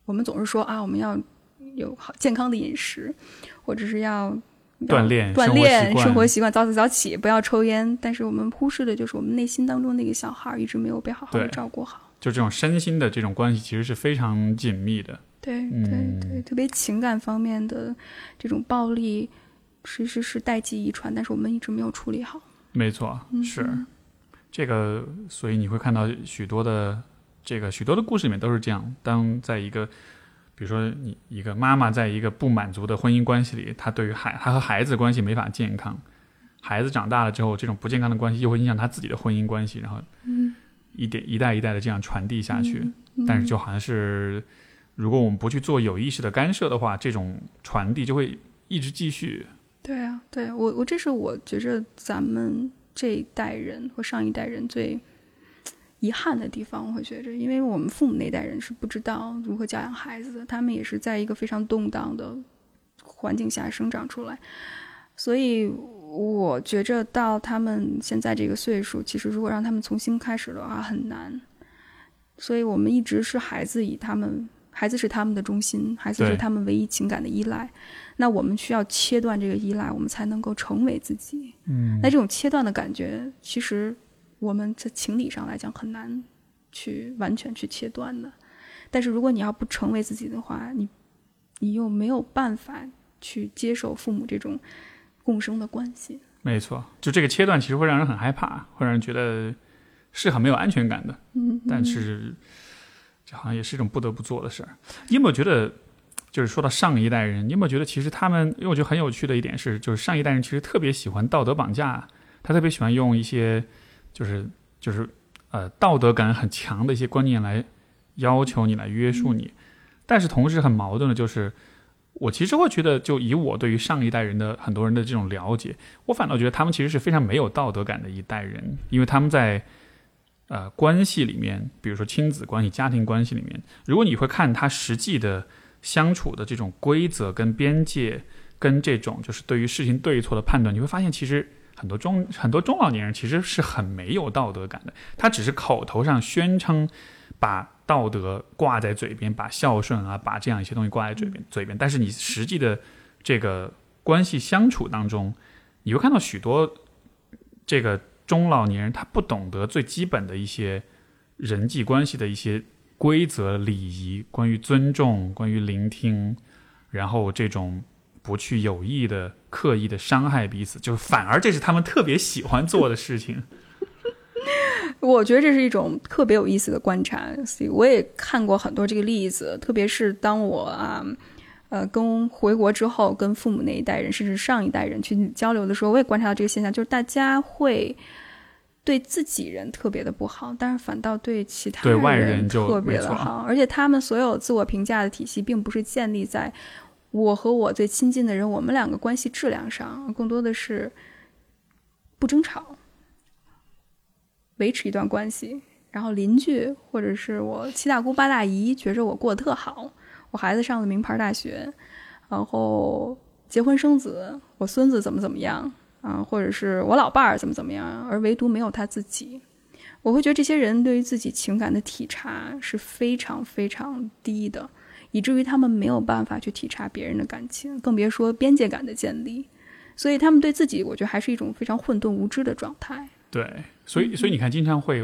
我们总是说啊，我们要有好健康的饮食，或者是要锻炼锻炼生活习惯早起早起，不要抽烟。但是我们忽视的就是我们内心当中那个小孩儿一直没有被好好的照顾好。就这种身心的这种关系，其实是非常紧密的。对嗯对对，特别情感方面的这种暴力，其实是代际遗传，但是我们一直没有处理好。没错，嗯是这个，所以你会看到许多的这个许多的故事里面都是这样。当在一个，比如说你一个妈妈在一个不满足的婚姻关系里，她对于孩她和孩子关系没法健康，孩子长大了之后，这种不健康的关系又会影响她自己的婚姻关系，然后嗯，一点一代一代的这样传递下去。嗯但是就好像是，如果我们不去做有意识的干涉的话，这种传递就会一直继续。对啊，对我我这是我觉着咱们这一代人和上一代人最遗憾的地方，我会觉着，因为我们父母那代人是不知道如何教养孩子的，他们也是在一个非常动荡的环境下生长出来，所以我觉着到他们现在这个岁数，其实如果让他们重新开始的话很难，所以我们一直是孩子以他们。孩子是他们的中心，孩子是他们唯一情感的依赖。那我们需要切断这个依赖，我们才能够成为自己。嗯那这种切断的感觉，其实我们在情理上来讲很难去完全去切断的。但是如果你要不成为自己的话，你你又没有办法去接受父母这种共生的关系。没错，就这个切断其实会让人很害怕，会让人觉得是很没有安全感的。嗯，但是这好像也是一种不得不做的事儿。你有没有觉得，就是说到上一代人，你有没有觉得其实他们，因为我觉得很有趣的一点是，就是上一代人其实特别喜欢道德绑架，他特别喜欢用一些就是就是呃道德感很强的一些观念来要求你来约束你，但是同时很矛盾的就是。我其实会觉得，就以我对于上一代人的很多人的这种了解，我反倒觉得他们其实是非常没有道德感的一代人，因为他们在呃关系里面，比如说亲子关系、家庭关系里面，如果你会看他实际的相处的这种规则跟边界，跟这种就是对于事情对错的判断，你会发现其实很多中很多中老年人其实是很没有道德感的，他只是口头上宣称把道德挂在嘴边，把孝顺啊，把这样一些东西挂在嘴边嘴边，但是你实际的这个关系相处当中，你会看到许多这个中老年人他不懂得最基本的一些人际关系的一些规则礼仪，关于尊重，关于聆听，然后这种不去有意的、刻意的伤害彼此，就是反而这是他们特别喜欢做的事情。[laughs] 我觉得这是一种特别有意思的观察，所以我也看过很多这个例子，特别是当我啊，呃，跟回国之后，跟父母那一代人，甚至上一代人去交流的时候，我也观察到这个现象，就是大家会对自己人特别的不好，但是反倒对其他对外人就特别的好，而且他们所有自我评价的体系，并不是建立在我和我最亲近的人，我们两个关系质量上，更多的是不争吵。维持一段关系，然后邻居或者是我七大姑八大姨觉着我过得特好，我孩子上了名牌大学，然后结婚生子，我孙子怎么怎么样，啊，或者是我老伴儿怎么怎么样，而唯独没有他自己。我会觉得这些人对于自己情感的体察是非常非常低的，以至于他们没有办法去体察别人的感情，更别说边界感的建立。所以他们对自己，我觉得还是一种非常混沌无知的状态。对，所以所以你看，经常会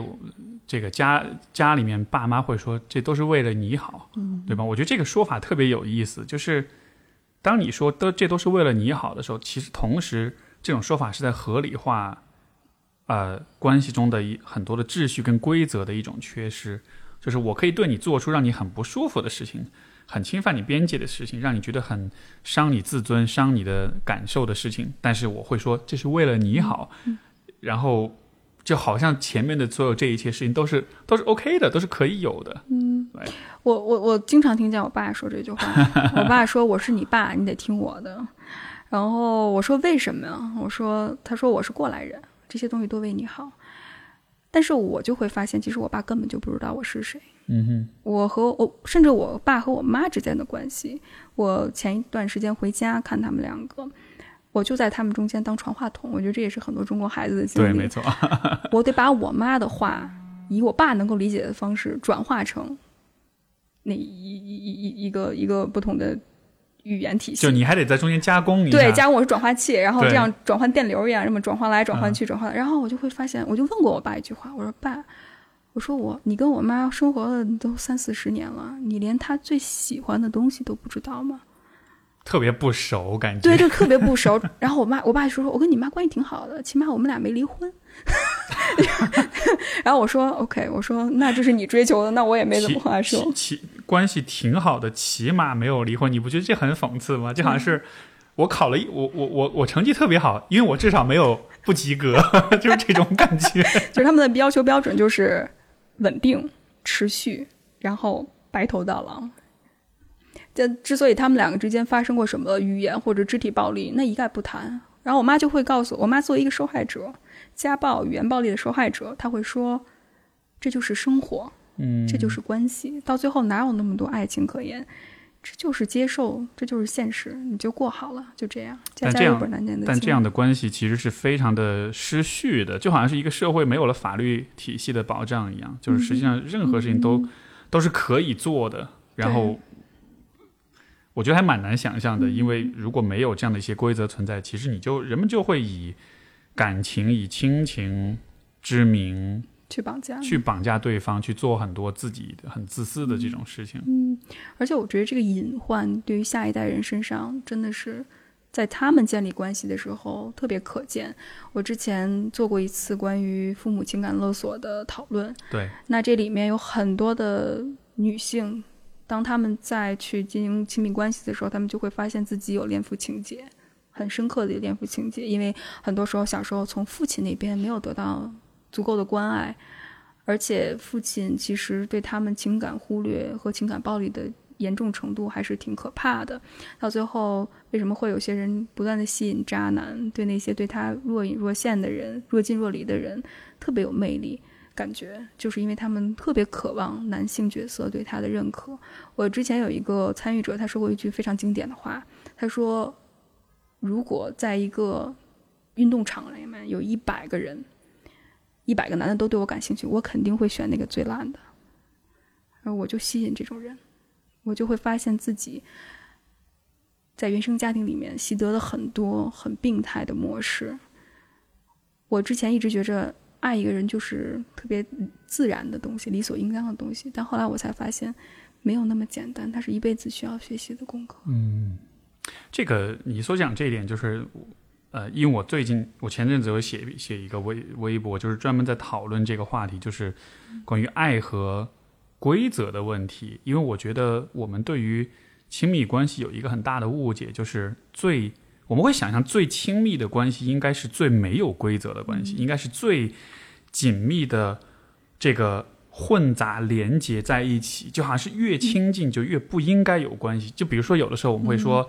这个家家里面爸妈会说，这都是为了你好，对吧？我觉得这个说法特别有意思，就是当你说都这都是为了你好的时候，其实同时这种说法是在合理化。呃，关系中的一很多的秩序跟规则的一种缺失，就是我可以对你做出让你很不舒服的事情，很侵犯你边界的事情，让你觉得很伤你自尊、伤你的感受的事情，但是我会说这是为了你好，然后就好像前面的所有这一切事情都是都是 OK 的，都是可以有的。嗯，我我我经常听见我爸说这句话，[laughs] 我爸说我是你爸，你得听我的。然后我说为什么呀？我说他说我是过来人。这些东西都为你好，但是我就会发现，其实我爸根本就不知道我是谁。嗯哼，我和我甚至我爸和我妈之间的关系，我前一段时间回家看他们两个，我就在他们中间当传话筒。我觉得这也是很多中国孩子的经历。对，没错。[laughs] 我得把我妈的话以我爸能够理解的方式转化成那一一一一一个一个不同的。语言体系，就你还得在中间加工一下。对，加工我是转化器，然后这样转换电流一样，这么转换来转换去转换。然后我就会发现，我就问过我爸一句话，我说：“爸，我说我你跟我妈生活了都三四十年了，你连她最喜欢的东西都不知道吗？”特别不熟，感觉对，就特别不熟。[laughs] 然后我妈我爸就说：“我跟你妈关系挺好的，起码我们俩没离婚。[laughs] ”然后我说：“OK，我说那这是你追求的，那我也没怎么话说。”关系挺好的，起码没有离婚，你不觉得这很讽刺吗？就好像是我考了一我我我我成绩特别好，因为我至少没有不及格，[laughs] 就是这种感觉。就是他们的要求标准就是稳定、持续，然后白头到老。这之所以他们两个之间发生过什么语言或者肢体暴力，那一概不谈。然后我妈就会告诉我妈，作为一个受害者，家暴、语言暴力的受害者，她会说，这就是生活。嗯，这就是关系，到最后哪有那么多爱情可言？这就是接受，这就是现实，你就过好了，就这样。但这样，但这样的关系其实是非常的失序的，就好像是一个社会没有了法律体系的保障一样。就是实际上任何事情都都是可以做的。然后，我觉得还蛮难想象的，因为如果没有这样的一些规则存在，其实你就人们就会以感情、以亲情之名。去绑架，去绑架对方，去做很多自己很自私的这种事情。嗯，而且我觉得这个隐患对于下一代人身上，真的是在他们建立关系的时候特别可见。我之前做过一次关于父母情感勒索的讨论，对，那这里面有很多的女性，当他们再去进行亲密关系的时候，他们就会发现自己有恋父情节，很深刻的恋父情节，因为很多时候小时候从父亲那边没有得到。足够的关爱，而且父亲其实对他们情感忽略和情感暴力的严重程度还是挺可怕的。到最后，为什么会有些人不断的吸引渣男，对那些对他若隐若现的人、若即若离的人特别有魅力？感觉就是因为他们特别渴望男性角色对他的认可。我之前有一个参与者，他说过一句非常经典的话，他说：“如果在一个运动场里面有一百个人。”一百个男的都对我感兴趣，我肯定会选那个最烂的，而我就吸引这种人，我就会发现自己在原生家庭里面习得了很多很病态的模式。我之前一直觉着爱一个人就是特别自然的东西，理所应当的东西，但后来我才发现没有那么简单，它是一辈子需要学习的功课。嗯，这个你所讲这一点就是。呃，因为我最近，我前阵子有写写一个微微博，就是专门在讨论这个话题，就是关于爱和规则的问题。因为我觉得我们对于亲密关系有一个很大的误解，就是最我们会想象最亲密的关系应该是最没有规则的关系，应该是最紧密的这个混杂连接在一起，就好像是越亲近就越不应该有关系。就比如说有的时候我们会说，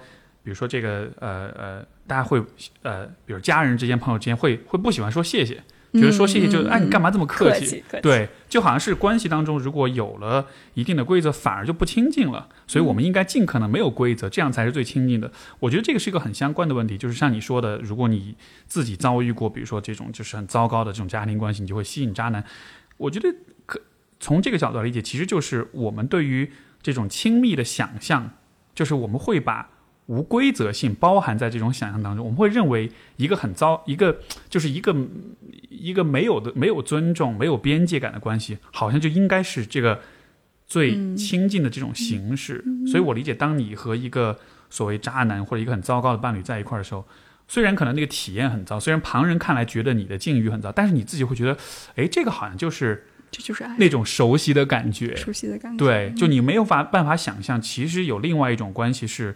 比如说这个呃呃。大家会呃，比如家人之间、朋友之间会会不喜欢说谢谢，觉得说谢谢就哎你干嘛这么客气，对，就好像是关系当中，如果有了一定的规则，反而就不亲近了。所以我们应该尽可能没有规则，这样才是最亲近的。我觉得这个是一个很相关的问题，就是像你说的，如果你自己遭遇过，比如说这种就是很糟糕的这种家庭关系，你就会吸引渣男。我觉得可从这个角度来理解，其实就是我们对于这种亲密的想象，就是我们会把。无规则性包含在这种想象当中，我们会认为一个很糟，一个就是一个一个没有的、没有尊重、没有边界感的关系，好像就应该是这个最亲近的这种形式。所以我理解，当你和一个所谓渣男或者一个很糟糕的伴侣在一块儿的时候，虽然可能那个体验很糟，虽然旁人看来觉得你的境遇很糟，但是你自己会觉得，哎，这个好像就是这就是爱，那种熟悉的感觉。熟悉的感觉。对，就你没有法办法想象，其实有另外一种关系是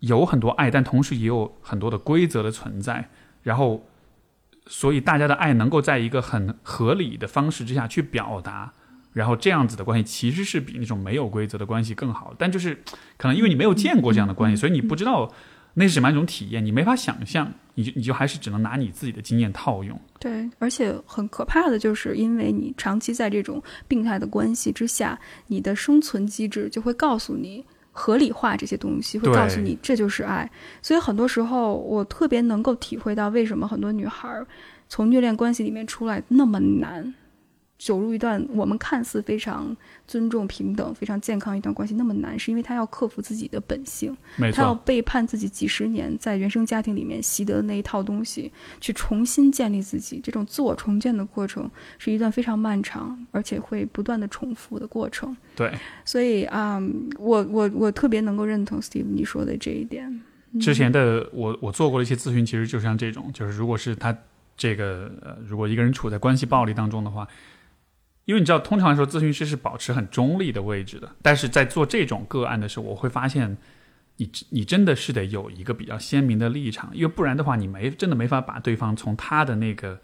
有很多爱，但同时也有很多的规则的存在，然后所以大家的爱能够在一个很合理的方式之下去表达，然后这样子的关系其实是比那种没有规则的关系更好。但就是可能因为你没有见过这样的关系，所以你不知道那是什么样一种体验，你没法想象，你就你就还是只能拿你自己的经验套用。对，而且很可怕的就是，因为你长期在这种病态的关系之下，你的生存机制就会告诉你合理化这些东西，会告诉你这就是爱。所以很多时候，我特别能够体会到为什么很多女孩儿从虐恋关系里面出来那么难。走入一段我们看似非常尊重、平等、非常健康一段关系那么难，是因为他要克服自己的本性，他要，背叛自己几十年在原生家庭里面习得的那一套东西，去重新建立自己。这种自我重建的过程是一段非常漫长，而且会不断的重复的过程。对。所以啊、我我我特别能够认同 Steve 你说的这一点。之前的我我做过的一些咨询，其实就像这种，就是如果是他这个呃，如果一个人处在关系暴力当中的话，因为你知道，通常来说，咨询师是保持很中立的位置的，但是在做这种个案的时候，我会发现你你真的是得有一个比较鲜明的立场，因为不然的话，你没真的没法把对方从他的那个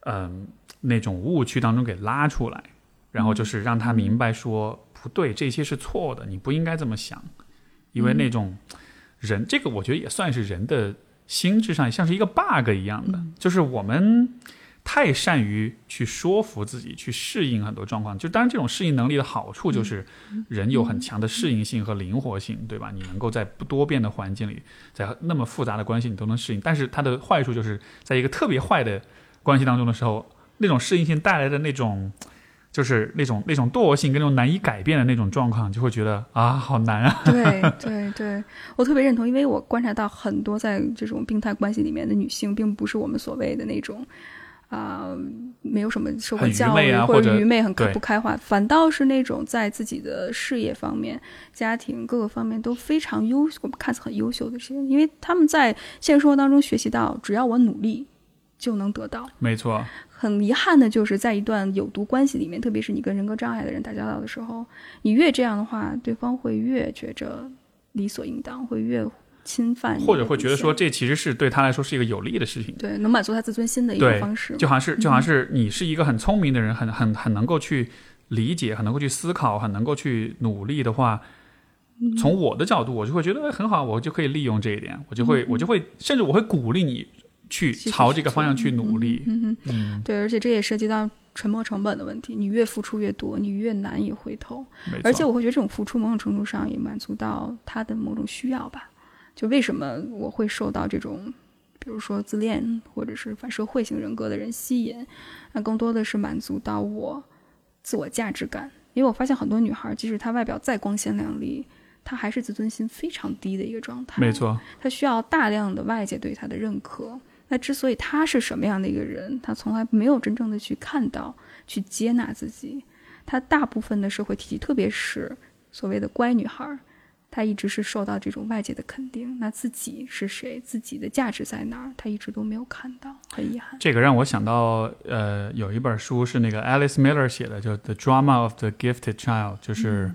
嗯、那种误区当中给拉出来，然后就是让他明白说不对，这些是错的，你不应该这么想，因为那种。人这个我觉得也算是人的心智上像是一个 bug 一样的，就是我们太善于去说服自己，去适应很多状况。就当然这种适应能力的好处就是人有很强的适应性和灵活性，对吧？你能够在不多变的环境里，在那么复杂的关系你都能适应。但是它的坏处就是在一个特别坏的关系当中的时候，那种适应性带来的那种。就是那种那种惰性跟那种难以改变的那种状况，就会觉得啊，好难啊。对对对，我特别认同，因为我观察到很多在这种病态关系里面的女性，并不是我们所谓的那种啊、没有什么受过教育啊或者愚昧、很开不开化，反倒是那种在自己的事业方面、家庭各个方面都非常优，我们看似很优秀的这些人，因为他们在现实生活当中学习到，只要我努力就能得到。没错，很遗憾的就是，在一段有毒关系里面，特别是你跟人格障碍的人打交道的时候，你越这样的话，对方会越觉着理所应当，会越侵犯或者会觉得说，这其实是对他来说是一个有利的事情。对，能满足他自尊心的一对种方式。就好像是就好像是你是一个很聪明的人，很很很能够去理解，很能够去思考，很能够去努力的话，从我的角度，我就会觉得哎很好，我就可以利用这一点，我就会我就会甚至我会鼓励你去朝这个方向去努力。嗯，嗯，对，而且这也涉及到沉没成本的问题，你越付出越多，你越难以回头。而且我会觉得这种付出某种程度上也满足到他的某种需要吧。就为什么我会受到这种，比如说自恋或者是反社会型人格的人吸引，那更多的是满足到我自我价值感。因为我发现很多女孩，即使她外表再光鲜亮丽，她还是自尊心非常低的一个状态。没错，她需要大量的外界对她的认可。那之所以她是什么样的一个人，她从来没有真正的去看到、去接纳自己。她大部分的社会体系，特别是所谓的乖女孩，她一直是受到这种外界的肯定。那自己是谁，自己的价值在哪儿，他一直都没有看到，很遗憾。这个让我想到，呃，有一本书是那个 Alice Miller 写的，叫《The Drama of the Gifted Child》，就是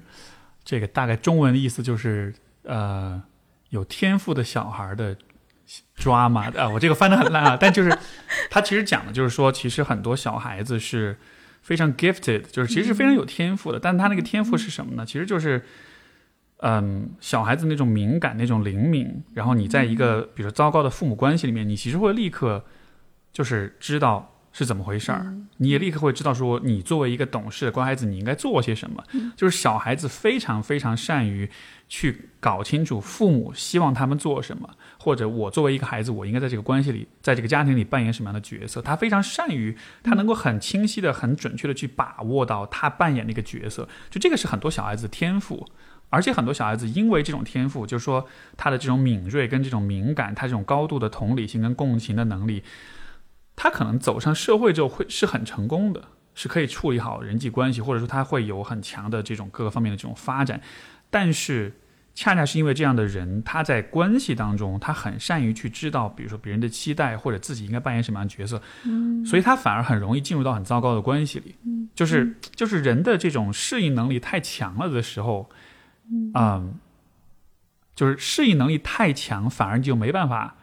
这个大概中文的意思就是，呃，有天赋的小孩的 drama 啊，我这个翻的很烂啊，但就是他其实讲的就是说，其实很多小孩子是非常 gifted，就是其实是非常有天赋的，但他那个天赋是什么呢？其实就是。嗯，小孩子那种敏感、那种灵敏，然后你在一个比如说糟糕的父母关系里面，你其实会立刻就是知道是怎么回事儿，你也立刻会知道说，你作为一个懂事的乖孩子，你应该做些什么。就是小孩子非常非常善于去搞清楚父母希望他们做什么，或者我作为一个孩子，我应该在这个关系里，在这个家庭里扮演什么样的角色。他非常善于，他能够很清晰的、很准确的去把握到他扮演那个角色。就这个是很多小孩子的天赋，而且很多小孩子因为这种天赋，就是说他的这种敏锐跟这种敏感，他这种高度的同理心跟共情的能力。他可能走上社会之后会是很成功的，是可以处理好人际关系，或者说他会有很强的这种各个方面的这种发展。但是，恰恰是因为这样的人，他在关系当中，他很善于去知道，比如说别人的期待，或者自己应该扮演什么样的角色，嗯，所以他反而很容易进入到很糟糕的关系里。嗯，就是就是人的这种适应能力太强了的时候，嗯，就是适应能力太强，反而就没办法。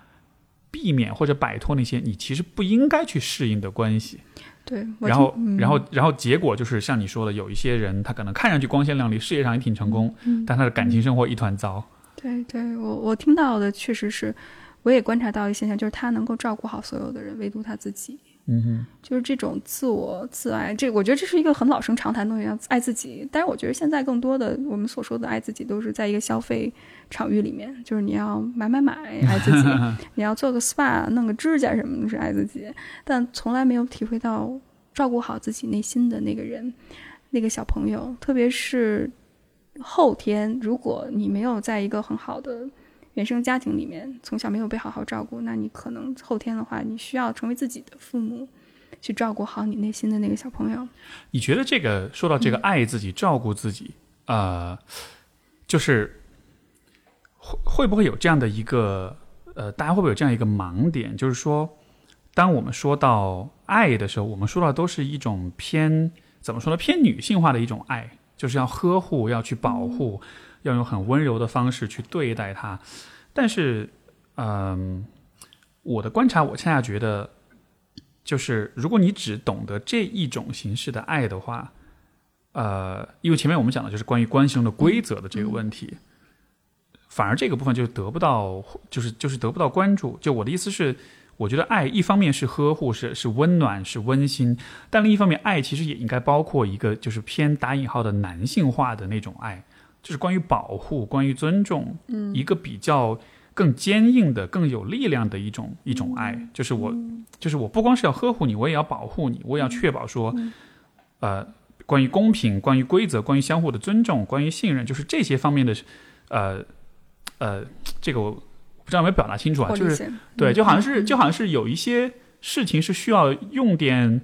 避免或者摆脱那些你其实不应该去适应的关系，对，然后，然后，然后结果就是像你说的，有一些人他可能看上去光鲜亮丽，事业上也挺成功，但他的感情生活一团糟。对，对我我听到的确实是，我也观察到一个现象，就是他能够照顾好所有的人，唯独他自己。嗯哼，就是这种自我自爱，这我觉得这是一个很老生常谈的东西，要爱自己。但是我觉得现在更多的我们所说的爱自己，都是在一个消费场域里面，就是你要买买买爱自己，[laughs] 你要做个 SPA 弄个指甲什么的是爱自己，但从来没有体会到照顾好自己内心的那个人，那个小朋友，特别是后天，如果你没有在一个很好的。原生家庭里面从小没有被好好照顾，那你可能后天的话，你需要成为自己的父母，去照顾好你内心的那个小朋友。你觉得这个说到这个爱自己、照顾自己，呃，就是会会不会有这样的一个呃，大家会不会有这样一个盲点？就是说，当我们说到爱的时候，我们说到都是一种偏怎么说呢？偏女性化的一种爱，就是要呵护，要去保护。要用很温柔的方式去对待他，但是，嗯，我的观察，我恰恰觉得，就是如果你只懂得这一种形式的爱的话，呃，因为前面我们讲的就是关于关系中的规则的这个问题，反而这个部分就得不到，就是就是得不到关注。就我的意思是，我觉得爱一方面是呵护，是是温暖，是温馨，但另一方面，爱其实也应该包括一个就是偏打引号的男性化的那种爱。就是关于保护，关于尊重，嗯，一个比较更坚硬的、更有力量的一种一种爱。就是我，就是我不光是要呵护你，我也要保护你，我也要确保说，呃，关于公平、关于规则、关于相互的尊重、关于信任，就是这些方面的，呃呃，这个我不知道有没有表达清楚啊？就是对，就好像是就好像是有一些事情是需要用点。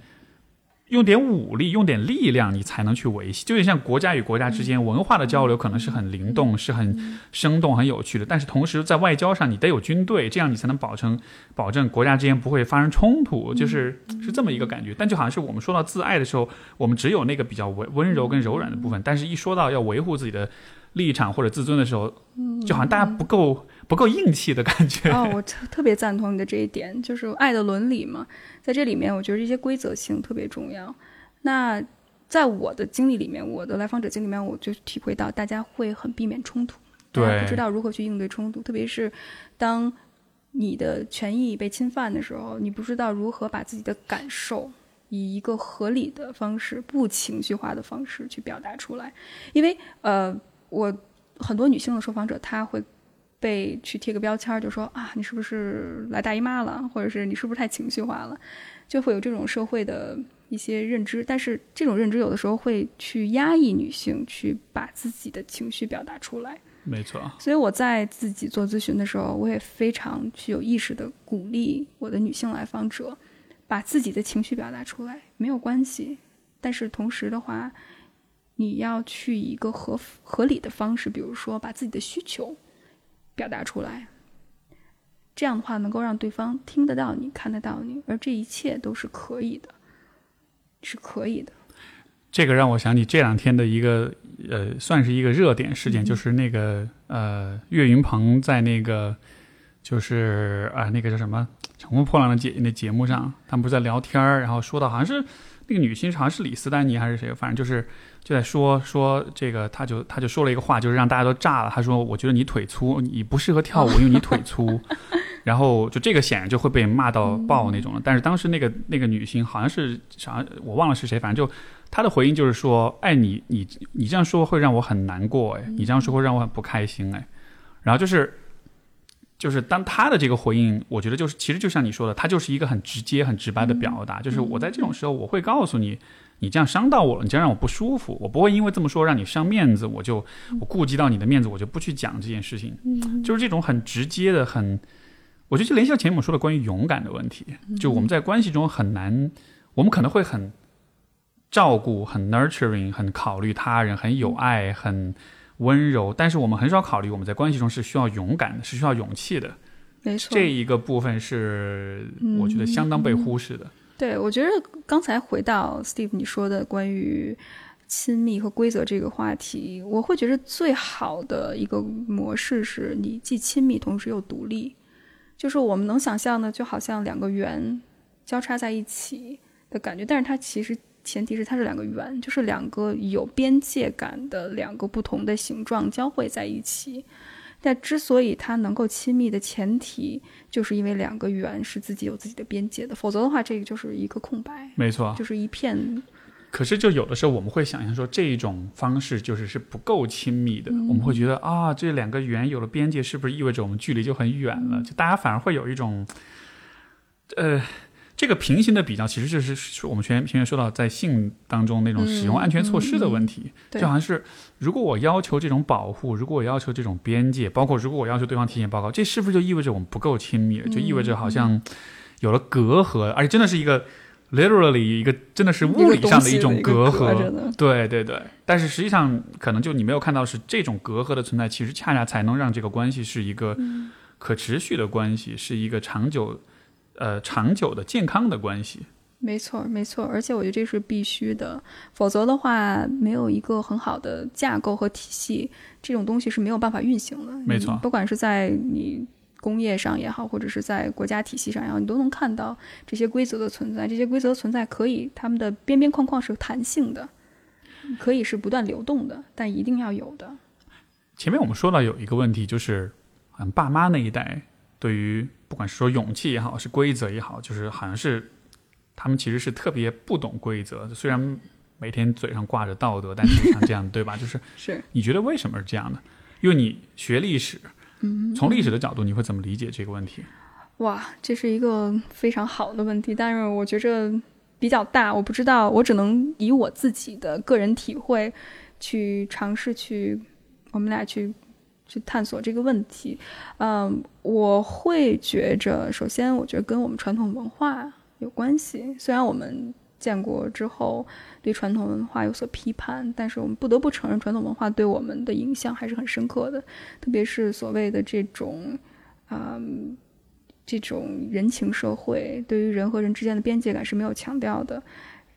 用点武力，用点力量，你才能去维系。就像国家与国家之间文化的交流，可能是很灵动、是很生动、很有趣的。但是同时，在外交上，你得有军队，这样你才能保证保证国家之间不会发生冲突。就是是这么一个感觉。但就好像是我们说到自爱的时候，我们只有那个比较温温柔跟柔软的部分。但是一说到要维护自己的立场或者自尊的时候，就好像大家不够。不够硬气的感觉哦，我特特别赞同你的这一点，就是爱的伦理嘛，在这里面，我觉得这些规则性特别重要。那在我的经历里面，我的来访者经历里面，我就体会到大家会很避免冲突，对，不知道如何去应对冲突，特别是当你的权益被侵犯的时候，你不知道如何把自己的感受以一个合理的方式、不情绪化的方式去表达出来，因为呃，我很多女性的受访者，她会。被去贴个标签，就说啊，你是不是来大姨妈了，或者是你是不是太情绪化了，就会有这种社会的一些认知。但是这种认知有的时候会去压抑女性去把自己的情绪表达出来。没错。所以我在自己做咨询的时候，我也非常去有意识的鼓励我的女性来访者，把自己的情绪表达出来，没有关系。但是同时的话，你要去一个合合理的方式，比如说把自己的需求。表达出来，这样的话能够让对方听得到你、看得到你，而这一切都是可以的，是可以的。这个让我想起这两天的一个呃，算是一个热点事件，就是那个呃，岳云鹏在那个就是啊，那个叫什么《乘风破浪的姐姐》那节目上，他们不是在聊天儿，然后说到好像是那个女星，好像是李斯丹妮还是谁，反正就是。就在说说这个，他就他就说了一个话，就是让大家都炸了。他说：“我觉得你腿粗，你不适合跳舞，[laughs] 因为你腿粗。”然后就这个显然就会被骂到爆那种了。但是当时那个那个女星好像是啥我忘了是谁，反正就她的回应就是说：“哎，你你你这样说会让我很难过，哎，你这样说会让我很不开心，哎。”然后就是就是当他的这个回应，我觉得就是其实就像你说的，他就是一个很直接、很直白的表达，就是我在这种时候我会告诉你。你这样伤到我了，你这样让我不舒服，我不会因为这么说让你伤面子，我就我顾及到你的面子，我就不去讲这件事情。就是这种很直接的，很，我觉得就联系到前面我说的关于勇敢的问题，就我们在关系中很难，我们可能会很照顾、很 nurturing、很考虑他人、很有爱、很温柔，但是我们很少考虑我们在关系中是需要勇敢的，是需要勇气的。没错，这一个部分是我觉得相当被忽视的。对，我觉得刚才回到 Steve 你说的关于亲密和规则这个话题，我会觉得最好的一个模式是你既亲密同时又独立，就是我们能想象的，就好像两个圆交叉在一起的感觉，但是它其实前提是它是两个圆，就是两个有边界感的两个不同的形状交汇在一起。但之所以它能够亲密的前提，就是因为两个圆是自己有自己的边界的，否则的话，这个就是一个空白。没错，就是一片。可是，就有的时候我们会想象说，这一种方式就是是不够亲密的。我们会觉得啊，这两个圆有了边界，是不是意味着我们距离就很远了？就大家反而会有一种，呃。这个平行的比较，其实就是我们前前面说到在性当中那种使用安全措施的问题，就好像是如果我要求这种保护，如果我要求这种边界，包括如果我要求对方提前报告，这是不是就意味着我们不够亲密了？就意味着好像有了隔阂，而且真的是一个 literally 一个真的是物理上的一种隔阂。对对对，但是实际上可能就你没有看到是这种隔阂的存在，其实恰恰才能让这个关系是一个可持续的关系，是一个长久。呃，长久的健康的关系，没错，没错，而且我觉得这是必须的，否则的话，没有一个很好的架构和体系，这种东西是没有办法运行的。没错，不管是在你工业上也好，或者是在国家体系上也好，你都能看到这些规则的存在。这些规则存在可以，它们的边边框框是弹性的，可以是不断流动的，但一定要有的。前面我们说到有一个问题，就是嗯，爸妈那一代对于。不管是说勇气也好，是规则也好，就是好像是他们其实是特别不懂规则。虽然每天嘴上挂着道德，但是像这样，对吧？[laughs] 就是是。你觉得为什么是这样的？因为你学历史，从历史的角度，你会怎么理解这个问题？哇，这是一个非常好的问题，但是我觉着比较大。我不知道，我只能以我自己的个人体会去尝试去，我们俩去。去探索这个问题，嗯，我会觉着，首先，我觉得跟我们传统文化有关系。虽然我们建国之后对传统文化有所批判，但是我们不得不承认，传统文化对我们的影响还是很深刻的。特别是所谓的这种，嗯，这种人情社会，对于人和人之间的边界感是没有强调的。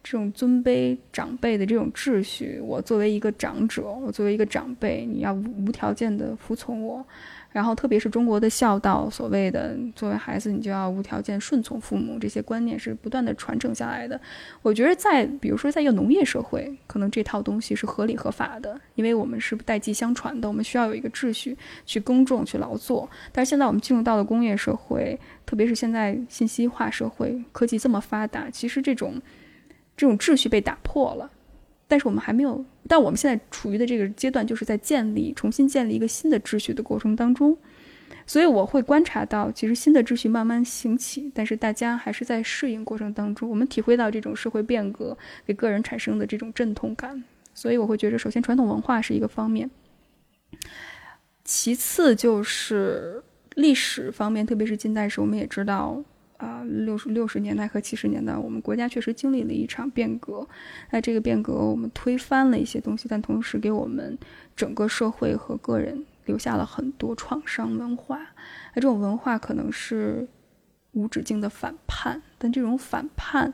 这种尊卑长辈的这种秩序，我作为一个长者，我作为一个长辈，你要无条件的服从我。然后，特别是中国的孝道，所谓的作为孩子，你就要无条件顺从父母，这些观念是不断的传承下来的。我觉得，在比如说，在一个农业社会，可能这套东西是合理合法的，因为我们是代际相传的，我们需要有一个秩序去耕种、去劳作。但是现在我们进入到了工业社会，特别是现在信息化社会，科技这么发达，其实这种。这种秩序被打破了，但是我们还没有。但我们现在处于的这个阶段，就是在建立、重新建立一个新的秩序的过程当中。所以我会观察到，其实新的秩序慢慢兴起，但是大家还是在适应过程当中。我们体会到这种社会变革给个人产生的这种阵痛感。所以我会觉得，首先传统文化是一个方面，其次就是历史方面，特别是近代史，我们也知道。啊，六十六十年代和七十年代，我们国家确实经历了一场变革。那这个变革，我们推翻了一些东西，但同时给我们整个社会和个人留下了很多创伤文化。那这种文化可能是无止境的反叛，但这种反叛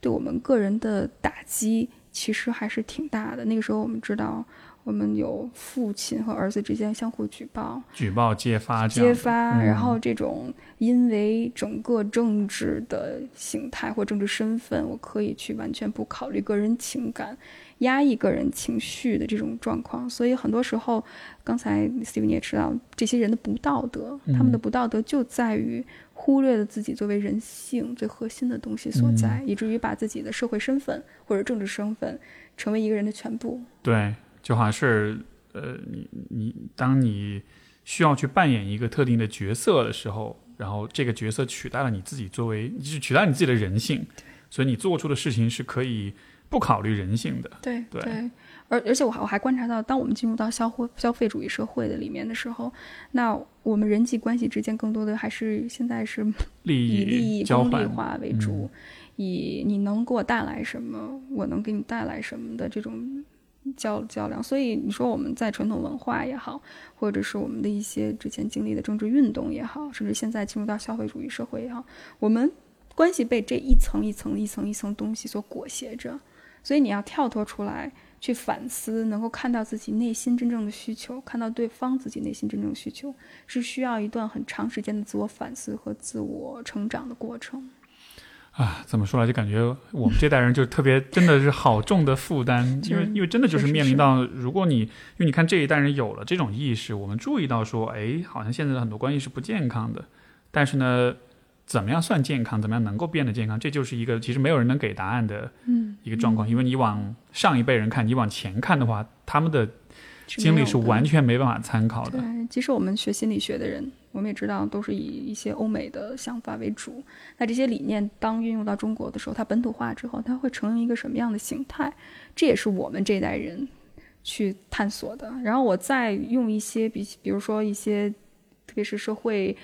对我们个人的打击其实还是挺大的。那个时候，我们知道，我们有父亲和儿子之间相互举报、举报、揭发揭发，嗯然后这种因为整个政治的形态或政治身份，我可以去完全不考虑个人情感、压抑个人情绪的这种状况。所以很多时候，刚才 Steve 你也知道，这些人的不道德，嗯他们的不道德就在于忽略了自己作为人性最核心的东西所在，嗯以至于把自己的社会身份或者政治身份成为一个人的全部。对，就好像是呃，你你当你需要去扮演一个特定的角色的时候，然后这个角色取代了你自己作为，就是取代你自己的人性，所以你做出的事情是可以不考虑人性的。对对。而而且我还我还观察到，当我们进入到消费消费主义社会的里面的时候，那我们人际关系之间更多的还是现在是利以利益功利益交换，化为主，以你能给我带来什么，我能给你带来什么的这种较较量。所以你说我们在传统文化也好，或者是我们的一些之前经历的政治运动也好，甚至现在进入到消费主义社会也好，我们关系被这一层一层一层一层东西所裹挟着。所以你要跳脱出来。去反思，能够看到自己内心真正的需求，看到对方自己内心真正需求，是需要一段很长时间的自我反思和自我成长的过程。啊，怎么说来就感觉我们这代人就特别真的是好重的负担，[laughs] 因为因为真的就是面临到，如果你因为你看这一代人有了这种意识，我们注意到说，哎，好像现在的很多关系是不健康的，但是呢，怎么样算健康，怎么样能够变得健康，这就是一个其实没有人能给答案的嗯，一个状况，因为你往上一辈人看，你往前看的话，他们的经历是完全没办法参考的。对。即使我们学心理学的人，我们也知道都是以一些欧美的想法为主。那这些理念当运用到中国的时候，它本土化之后，它会成为一个什么样的形态？这也是我们这一代人去探索的。然后我再用一些比，比如说一些，特别是社会。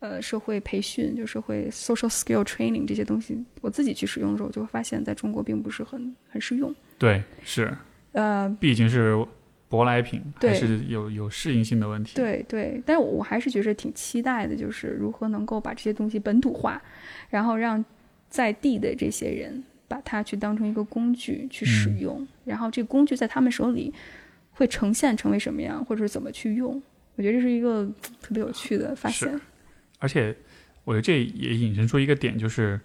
呃，社会培训就社会 social skill training 这些东西，我自己去使用的时候，我就会发现，在中国并不是很很适用。对，是，呃，毕竟是舶来品，还是有有适应性的问题。对对，但是我还是觉得挺期待的，就是如何能够把这些东西本土化，然后让在地的这些人把它去当成一个工具去使嗯用，然后这个工具在他们手里会呈现成为什么样，或者是怎么去用。我觉得这是一个 [tsk] 特别有趣的发现。而且，我觉得这也引申出一个点，就是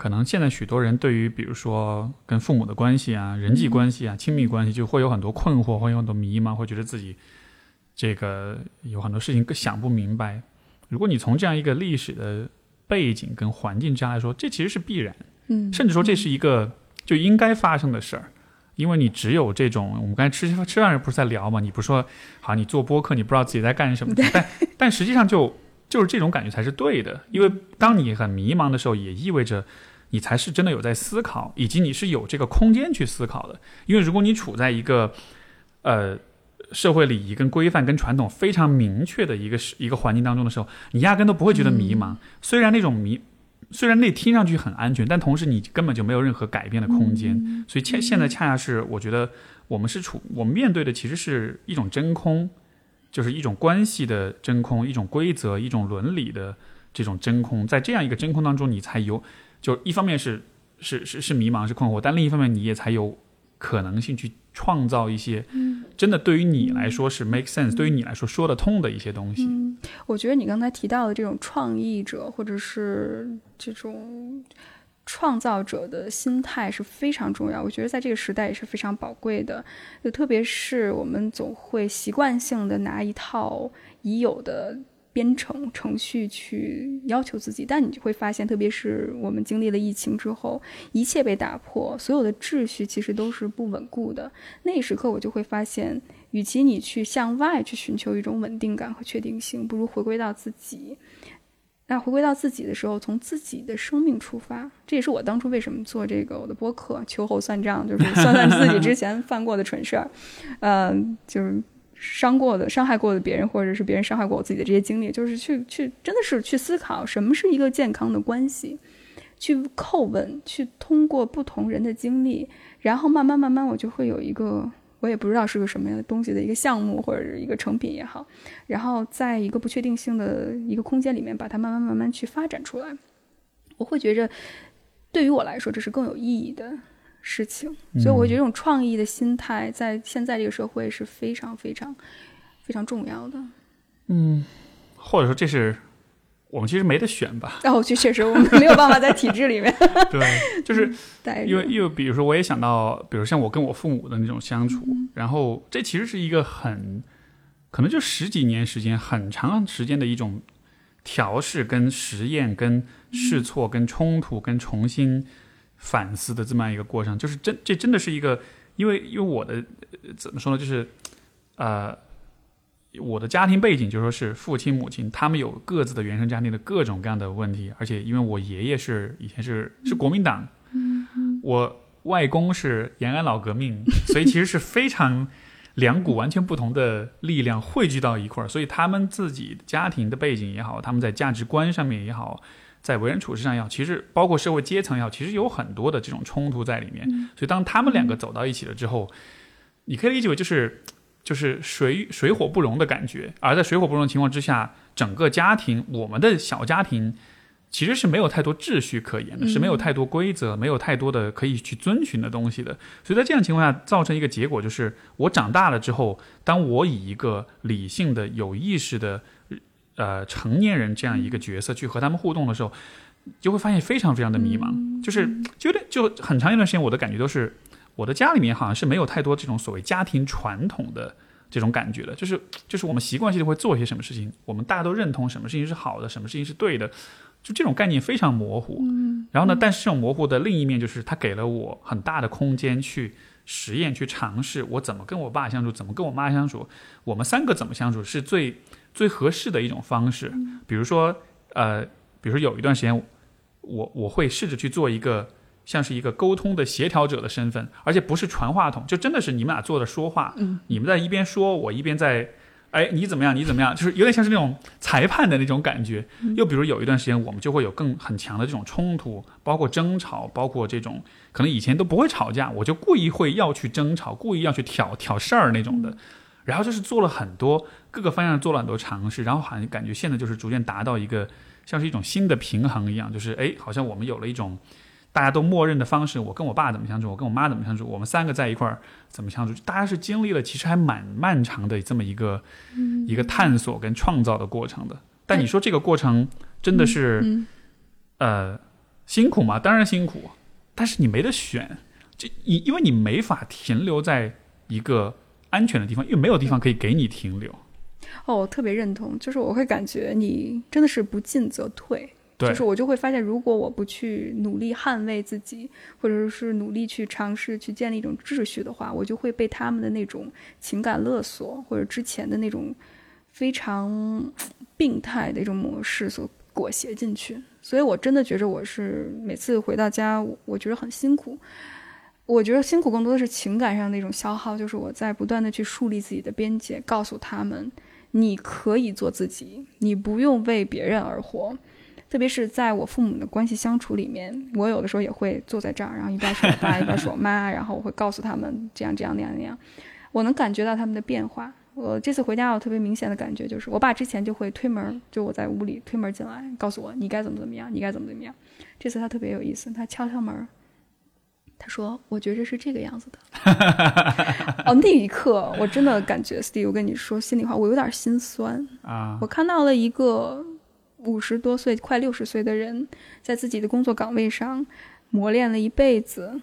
可能现在许多人对于比如说跟父母的关系啊、人际关系啊、亲密关系，就会有很多困惑，会有很多迷茫，会觉得自己这个有很多事情想不明白。如果你从这样一个历史的背景跟环境之下来说，这其实是必然，嗯，甚至说这是一个就应该发生的事儿。因为你只有这种，我们刚才吃吃饭时不是在聊嘛？你不是说好，你做播客，你不知道自己在干什么，但但实际上就就是这种感觉才是对的。因为当你很迷茫的时候，也意味着你才是真的有在思考，以及你是有这个空间去思考的。因为如果你处在一个呃社会礼仪跟规范跟传统非常明确的一个一个环境当中的时候，你压根都不会觉得迷茫。虽然那种迷。虽然那听上去很安全，但同时你根本就没有任何改变的空间。嗯所以现现在恰恰是我觉得我们是处我们面对的其实是一种真空，就是一种关系的真空，一种规则、一种伦理的这种真空。在这样一个真空当中，你才有就一方面是是是是迷茫是困惑，但另一方面你也才有可能性去创造一些真的对于你来说是 make sense，、对于你来说说得通的一些东西。嗯，我觉得你刚才提到的这种创意者，或者是这种创造者的心态是非常重要。我觉得在这个时代也是非常宝贵的，就特别是我们总会习惯性的拿一套已有的。编程程序去要求自己，但你就会发现，特别是我们经历了疫情之后，一切被打破，所有的秩序其实都是不稳固的。那一时刻，我就会发现，与其你去向外去寻求一种稳定感和确定性，不如回归到自己。那回归到自己的时候，从自己的生命出发，这也是我当初为什么做这个我的播客，秋后算账，就是算算自己之前 [laughs] 犯过的蠢事儿，嗯，就是。伤过的、伤害过的别人，或者是别人伤害过我自己的这些经历，就是去去，真的是去思考什么是一个健康的关系，去叩问，去通过不同人的经历，然后慢慢慢慢，我就会有一个我也不知道是个什么样的东西的一个项目或者是一个成品也好，然后在一个不确定性的一个空间里面，把它慢慢慢慢去发展出来。我会觉着，对于我来说，这是更有意义的。事情，所以我会觉得这种创意的心态在现在这个社会是非常非常非常重要的。嗯，或者说这是我们其实没得选吧？然后就确实我们没有办法在体制里面 [laughs] 对，就是因为因为比如说我也想到，比如像我跟我父母的那种相处，然后这其实是一个很可能就十几年时间很长时间的一种调试、跟实验、跟试错、跟冲突、跟重新反思的这么样一个过程。就是真这真的是一个，因为因为我的呃怎么说呢，就是呃。我的家庭背景就说是父亲母亲，他们有各自的原生家庭的各种各样的问题，而且因为我爷爷是以前是是国民党，我外公是延安老革命，所以其实是非常两股完全不同的力量汇聚到一块儿，所以他们自己家庭的背景也好，他们在价值观上面也好，在为人处事上也好，其实包括社会阶层也好，其实有很多的这种冲突在里面。所以当他们两个走到一起了之后，你可以理解为就是就是水水火不容的感觉，而在水火不容的情况之下，整个家庭，我们的小家庭其实是没有太多秩序可言的，是没有太多规则，没有太多的可以去遵循的东西的。所以在这样情况下，造成一个结果就是，我长大了之后，当我以一个理性的、有意识的呃成年人这样一个角色去和他们互动的时候，就会发现非常非常的迷茫，就是就有点就很长一段时间，我的感觉都是。我的家里面好像是没有太多这种所谓家庭传统的这种感觉的，就是就是我们习惯性的会做一些什么事情，我们大家都认同什么事情是好的，什么事情是对的，就这种概念非常模糊。然后呢，但是这种模糊的另一面就是它给了我很大的空间去实验、去尝试，我怎么跟我爸相处，怎么跟我妈相处，我们三个怎么相处是最最合适的一种方式。比如说，呃，比如说有一段时间，我我会试着去做一个。像是一个沟通的协调者的身份，而且不是传话筒，就真的是你们俩坐着说话，你们在一边说，我一边在，哎，你怎么样？你怎么样？就是有点像是那种裁判的那种感觉。又比如有一段时间，我们就会有更很强的这种冲突，包括争吵，包括这种可能以前都不会吵架，我就故意会要去争吵，故意要去挑挑事儿那种的。然后就是做了很多各个方向做了很多尝试，然后好像感觉现在就是逐渐达到一个像是一种新的平衡一样，就是哎，好像我们有了一种。大家都默认的方式，我跟我爸怎么相处，我跟我妈怎么相处，我们三个在一块儿怎么相处？大家是经历了其实还蛮漫长的这么一个一个探索跟创造的过程的。但你说这个过程真的是呃辛苦吗？当然辛苦，但是你没得选，这因因为你没法停留在一个安全的地方，因为没有地方可以给你停留。哦，我特别认同，就是我会感觉你真的是不进则退。就是我就会发现，如果我不去努力捍卫自己，或者是努力去尝试去建立一种秩序的话，我就会被他们的那种情感勒索，或者之前的那种非常病态的一种模式所裹挟进去。所以我真的觉着我是每次回到家，我觉得很辛苦。我觉得辛苦更多的是情感上的一种消耗，就是我在不断的去树立自己的边界，告诉他们你可以做自己，你不用为别人而活。特别是在我父母的关系相处里面，我有的时候也会坐在这儿，然后一边是我爸，一边是我妈，然后我会告诉他们这样这样那样那样。我能感觉到他们的变化。我这次回家，我特别明显的感觉，就是我爸之前就会推门，就我在屋里推门进来，告诉我你该怎么怎么样，你该怎么怎么样。这次他特别有意思，他敲敲门，他说：“我觉着是这个样子的。[laughs] ”哦，那一刻我真的感觉，Steve，我跟你说心里话，我有点心酸啊。我看到了一个。五十多岁、快六十岁的人，在自己的工作岗位上磨练了一辈子，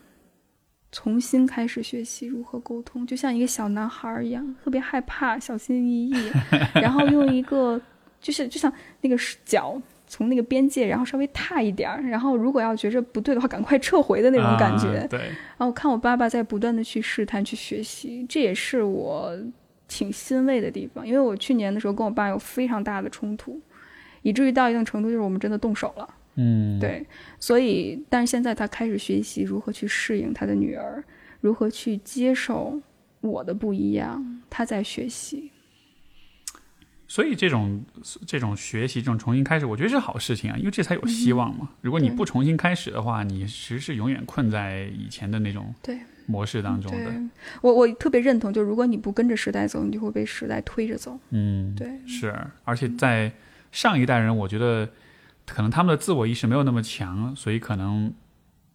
重新开始学习如何沟通，就像一个小男孩一样，特别害怕、小心翼翼，[laughs] 然后用一个就是就像那个脚从那个边界，然后稍微踏一点儿，然后如果要觉着不对的话，赶快撤回的那种感觉。对。然后我看我爸爸在不断的去试探、去学习，这也是我挺欣慰的地方，因为我去年的时候跟我爸有非常大的冲突。以至于到一定程度，就是我们真的动手了。嗯，对，所以，但是现在他开始学习如何去适应他的女儿，如何去接受我的不一样，他在学习。所以，这种这种学习，这种重新开始，我觉得是好事情啊，因为这才有希望嘛。如果你不重新开始的话，你其实是永远困在以前的那种对模式当中的。我我特别认同，就如果你不跟着时代走，你就会被时代推着走。嗯，对，是，而且在。上一代人，我觉得可能他们的自我意识没有那么强，所以可能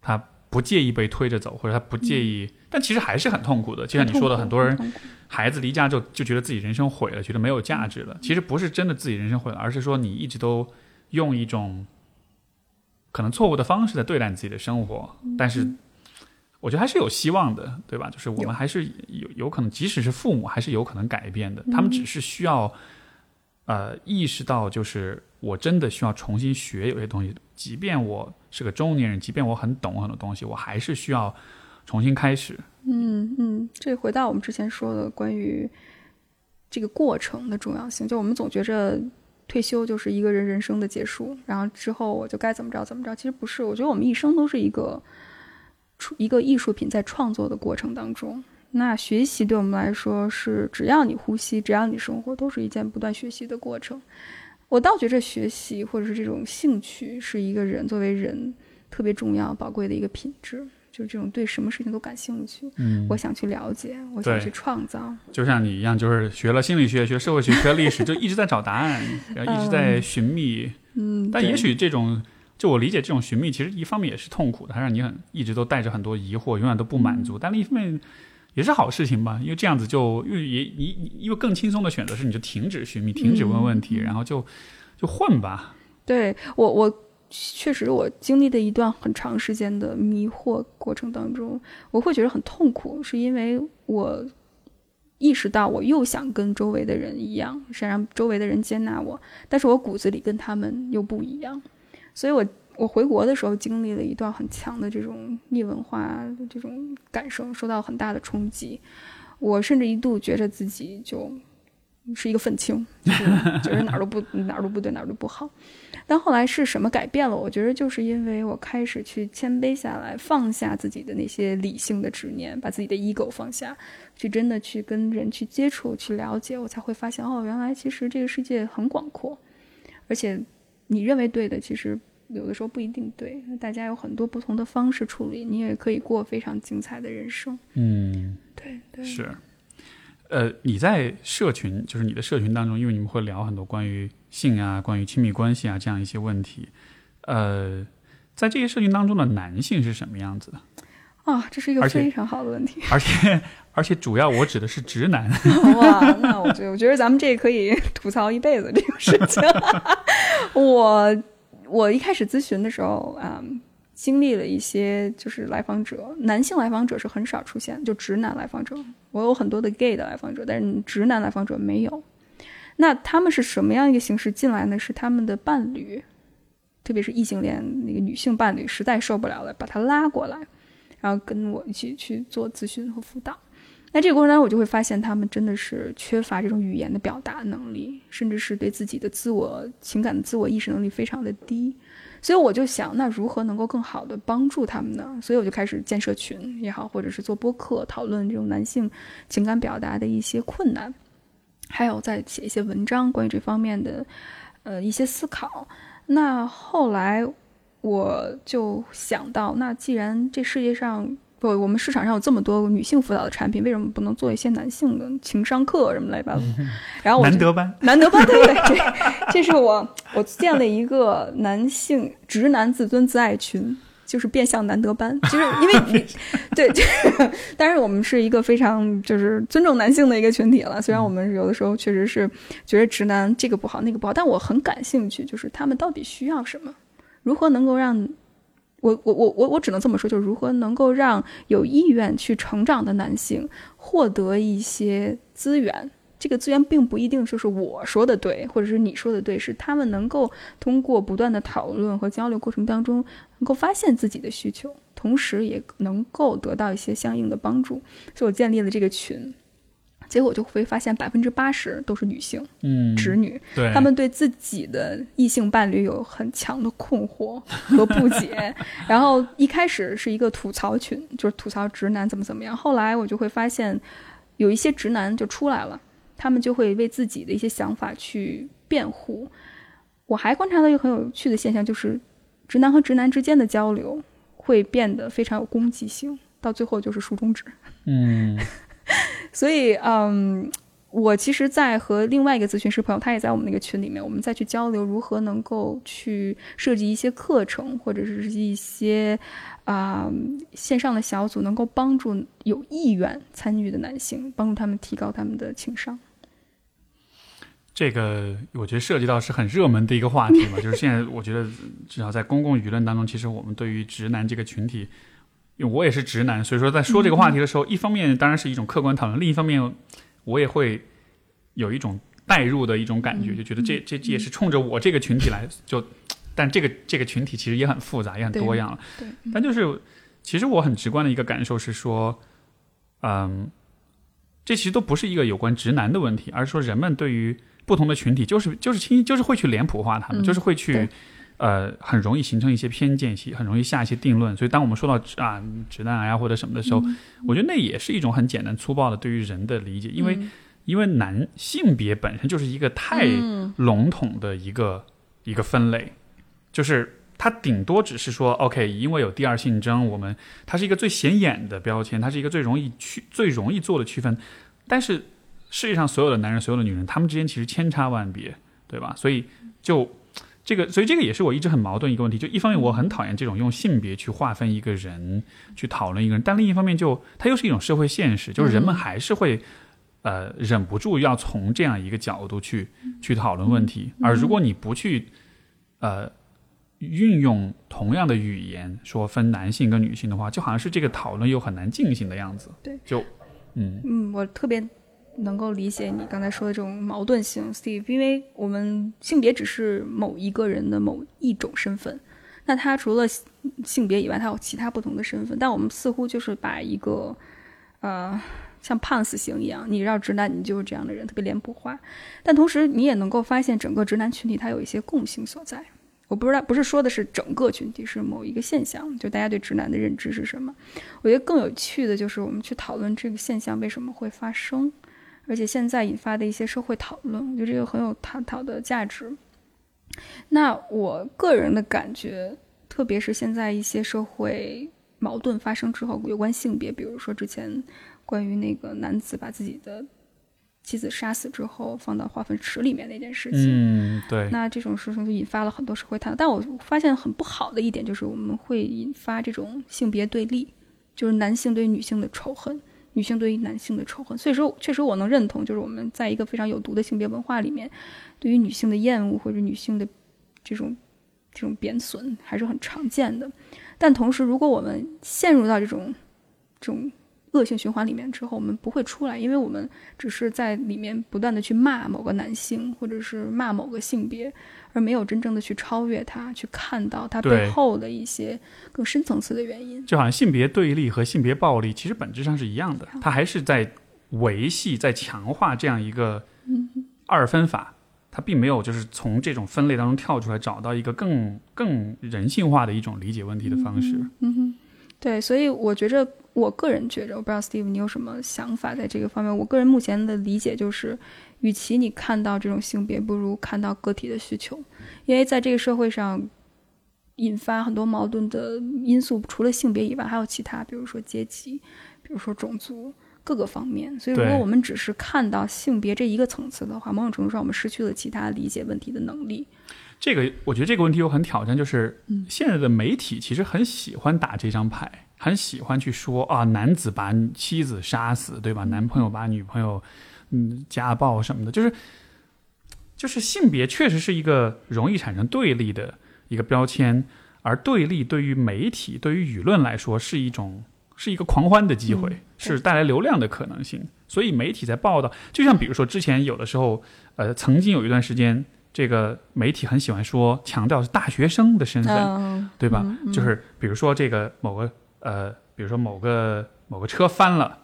他不介意被推着走，或者他不介意，但其实还是很痛苦的。就像你说的，很多人孩子离家就就觉得自己人生毁了，觉得没有价值了。其实不是真的自己人生毁了，而是说你一直都用一种可能错误的方式在对待你自己的生活。但是我觉得还是有希望的，对吧？就是我们还是有有可能，即使是父母，还是有可能改变的。他们只是需要呃意识到，就是我真的需要重新学有些东西，即便我。是个中年人，即便我很懂很多东西，我还是需要重新开始。嗯嗯，这回到我们之前说的关于这个过程的重要性，就我们总觉着退休就是一个人人生的结束，然后之后我就该怎么着怎么着。其实不是，我觉得我们一生都是一个出一个艺术品在创作的过程当中。那学习对我们来说是，只要你呼吸，只要你生活，都是一件不断学习的过程。我倒觉着学习或者是这种兴趣是一个人作为人特别重要、宝贵的一个品质，就是这种对什么事情都感兴趣。嗯，我想去了解，我想去创造。就像你一样，就是学了心理学、学社会学、学历史，就一直在找答案，然后一直在寻觅。嗯，但也许这种，就我理解，这种寻觅其实一方面也是痛苦的，它让你很一直都带着很多疑惑，永远都不满足。但另一方面。也是好事情吧，因为这样子就因为也你因为更轻松的选择是你就停止寻觅，停止问问题，然后就就混吧。对我我确实我经历的一段很长时间的迷惑过程当中，我会觉得很痛苦，是因为我意识到我又想跟周围的人一样，想让周围的人接纳我，但是我骨子里跟他们又不一样，所以我。我回国的时候经历了一段很强的这种逆文化的这种感受，受到很大的冲击。我甚至一度觉着自己就是一个愤青，觉得哪儿都不哪儿都不对，哪儿都不好。但后来是什么改变了？我觉得就是因为我开始去谦卑下来，放下自己的那些理性的执念，把自己的 ego 放下，去真的去跟人去接触、去了解，我才会发现哦，原来其实这个世界很广阔，而且你认为对的，其实。有的时候不一定对，大家有很多不同的方式处理，你也可以过非常精彩的人生。嗯，对对是。呃，你在社群，就是你的社群当中，因为你们会聊很多关于性啊、关于亲密关系啊这样一些问题。呃，在这些社群当中的男性是什么样子的？啊，这是一个非常好的问题。而且而且主要我指的是直男。[laughs] 哇，那我觉得我觉得咱们这可以吐槽一辈子这个事情。[laughs] 我。我一开始咨询的时候啊，经历了一些就是来访者，男性来访者是很少出现，就直男来访者。我有很多的 gay 的来访者，但是直男来访者没有。那他们是什么样一个形式进来呢？是他们的伴侣，特别是异性恋那个女性伴侣实在受不了了，把他拉过来，然后跟我一起去做咨询和辅导。那这个过程当中，我就会发现他们真的是缺乏这种语言的表达能力，甚至是对自己的自我情感的自我意识能力非常的低。所以我就想，那如何能够更好的帮助他们呢？所以我就开始建社群也好，或者是做播客讨论这种男性情感表达的一些困难，还有在写一些文章关于这方面的呃一些思考。那后来我就想到，那既然这世界上不，我们市场上有这么多女性辅导的产品，为什么不能做一些男性的情商课什么来吧？然后 [laughs] 难得班，难得班，对对对，这这是我我建了一个男性直男自尊自爱群，就是变相难得班，就是因为你 [laughs] 对，当然我们是一个非常就是尊重男性的一个群体了。虽然我们有的时候确实是觉得直男这个不好那个不好，但我很感兴趣，就是他们到底需要什么，如何能够让。我我我我我只能这么说，就是如何能够让有意愿去成长的男性获得一些资源。这个资源并不一定就是我说的对，或者是你说的对，是他们能够通过不断的讨论和交流过程当中，能够发现自己的需求，同时也能够得到一些相应的帮助。所以我建立了这个群。结果就会发现，百分之八十都是女性，嗯，直女，对，他们对自己的异性伴侣有很强的困惑和不解。[laughs] 然后一开始是一个吐槽群，就是吐槽直男怎么怎么样。后来我就会发现，有一些直男就出来了，他们就会为自己的一些想法去辩护。我还观察到一个很有趣的现象，就是直男和直男之间的交流会变得非常有攻击性，到最后就是竖中指，嗯。所以，嗯，我其实，在和另外一个咨询师朋友，他也在我们那个群里面，我们再去交流如何能够去设计一些课程，或者是一些啊、线上的小组，能够帮助有意愿参与的男性，帮助他们提高他们的情商。这个我觉得涉及到是很热门的一个话题嘛，就是现在我觉得至少在公共舆论当中，其实我们对于直男这个群体，我也是直男，所以说在说这个话题的时候，一方面当然是一种客观讨论，另一方面我也会有一种代入的一种感觉，就觉得这这这也是冲着我这个群体来就，但这个这个群体其实也很复杂，也很多样了。对，但就是其实我很直观的一个感受是说，嗯，这其实都不是一个有关直男的问题，而是说人们对于不同的群体，就是就是轻易就是会去脸谱化他们，嗯就是会去对呃很容易形成一些偏见，很容易下一些定论。所以当我们说到啊直男癌啊或者什么的时候，嗯我觉得那也是一种很简单粗暴的对于人的理解，因为、因为男性别本身就是一个太嗯笼统的一个、一个分类，就是它顶多只是说，OK，因为有第二性征，我们它是一个最显眼的标签，它是一个最容易区、最容易做的区分。但是世界上所有的男人、所有的女人，他们之间其实千差万别，对吧？所以就这个，所以这个也是我一直很矛盾一个问题。就一方面我很讨厌这种用性别去划分一个人、去讨论一个人，但另一方面就它又是一种社会现实，就是人们还是会。呃，忍不住要从这样一个角度去去讨论问题，而如果你不去呃运用同样的语言说分男性跟女性的话，就好像是这个讨论又很难进行的样子。对，就嗯嗯，我特别能够理解你刚才说的这种矛盾性，Steve，因为我们性别只是某一个人的某一种身份，那他除了性别以外，他有其他不同的身份，但我们似乎就是把一个呃。像判死刑一样，你要直男，你就是这样的人，特别脸谱化。但同时，你也能够发现整个直男群体它有一些共性所在。我不知道，不是说的是整个群体，是某一个现象，就大家对直男的认知是什么。我觉得更有趣的就是我们去讨论这个现象为什么会发生，而且现在引发的一些社会讨论，我觉得这个很有探讨的价值。那我个人的感觉，特别是现在一些社会矛盾发生之后，有关性别，比如说之前关于那个男子把自己的妻子杀死之后放到化粪池里面那件事情，嗯，对，那这种事情就引发了很多社会探讨。但我发现很不好的一点就是，我们会引发这种性别对立，就是男性对女性的仇恨，女性对于男性的仇恨。所以说，确实我能认同，就是我们在一个非常有毒的性别文化里面，对于女性的厌恶或者女性的这种这种贬损还是很常见的。但同时，如果我们陷入到这种这种恶性循环里面之后，我们不会出来，因为我们只是在里面不断的去骂某个男性，或者是骂某个性别，而没有真正的去超越他，去看到他背后的一些更深层次的原因。就好像性别对立和性别暴力其实本质上是一样的，它还是在维系、在强化这样一个二分法。它并没有就是从这种分类当中跳出来，找到一个更更人性化的一种理解问题的方式。嗯哼，对，所以我觉着，我个人觉着，我不知道 Steve 你有什么想法在这个方面。我个人目前的理解就是，与其你看到这种性别，不如看到个体的需求，因为在这个社会上。引发很多矛盾的因素，除了性别以外，还有其他，比如说阶级，比如说种族，各个方面。所以，如果我们只是看到性别这一个层次的话，某种程度上我们失去了其他理解问题的能力。这个我觉得这个问题又很挑战，就是现在的媒体其实很喜欢打这张牌，很喜欢去说啊，男子把妻子杀死，对吧？男朋友把女朋友嗯家暴什么的，就是就是性别确实是一个容易产生对立的一个标签，而对立对于媒体、对于舆论来说是一种是一个狂欢的机会，嗯是带来流量的可能性。所以媒体在报道，就像比如说之前有的时候，呃，曾经有一段时间。这个媒体很喜欢说强调是大学生的身份，嗯，对吧？嗯嗯就是比如说这个某个呃，比如说某个某个车翻了，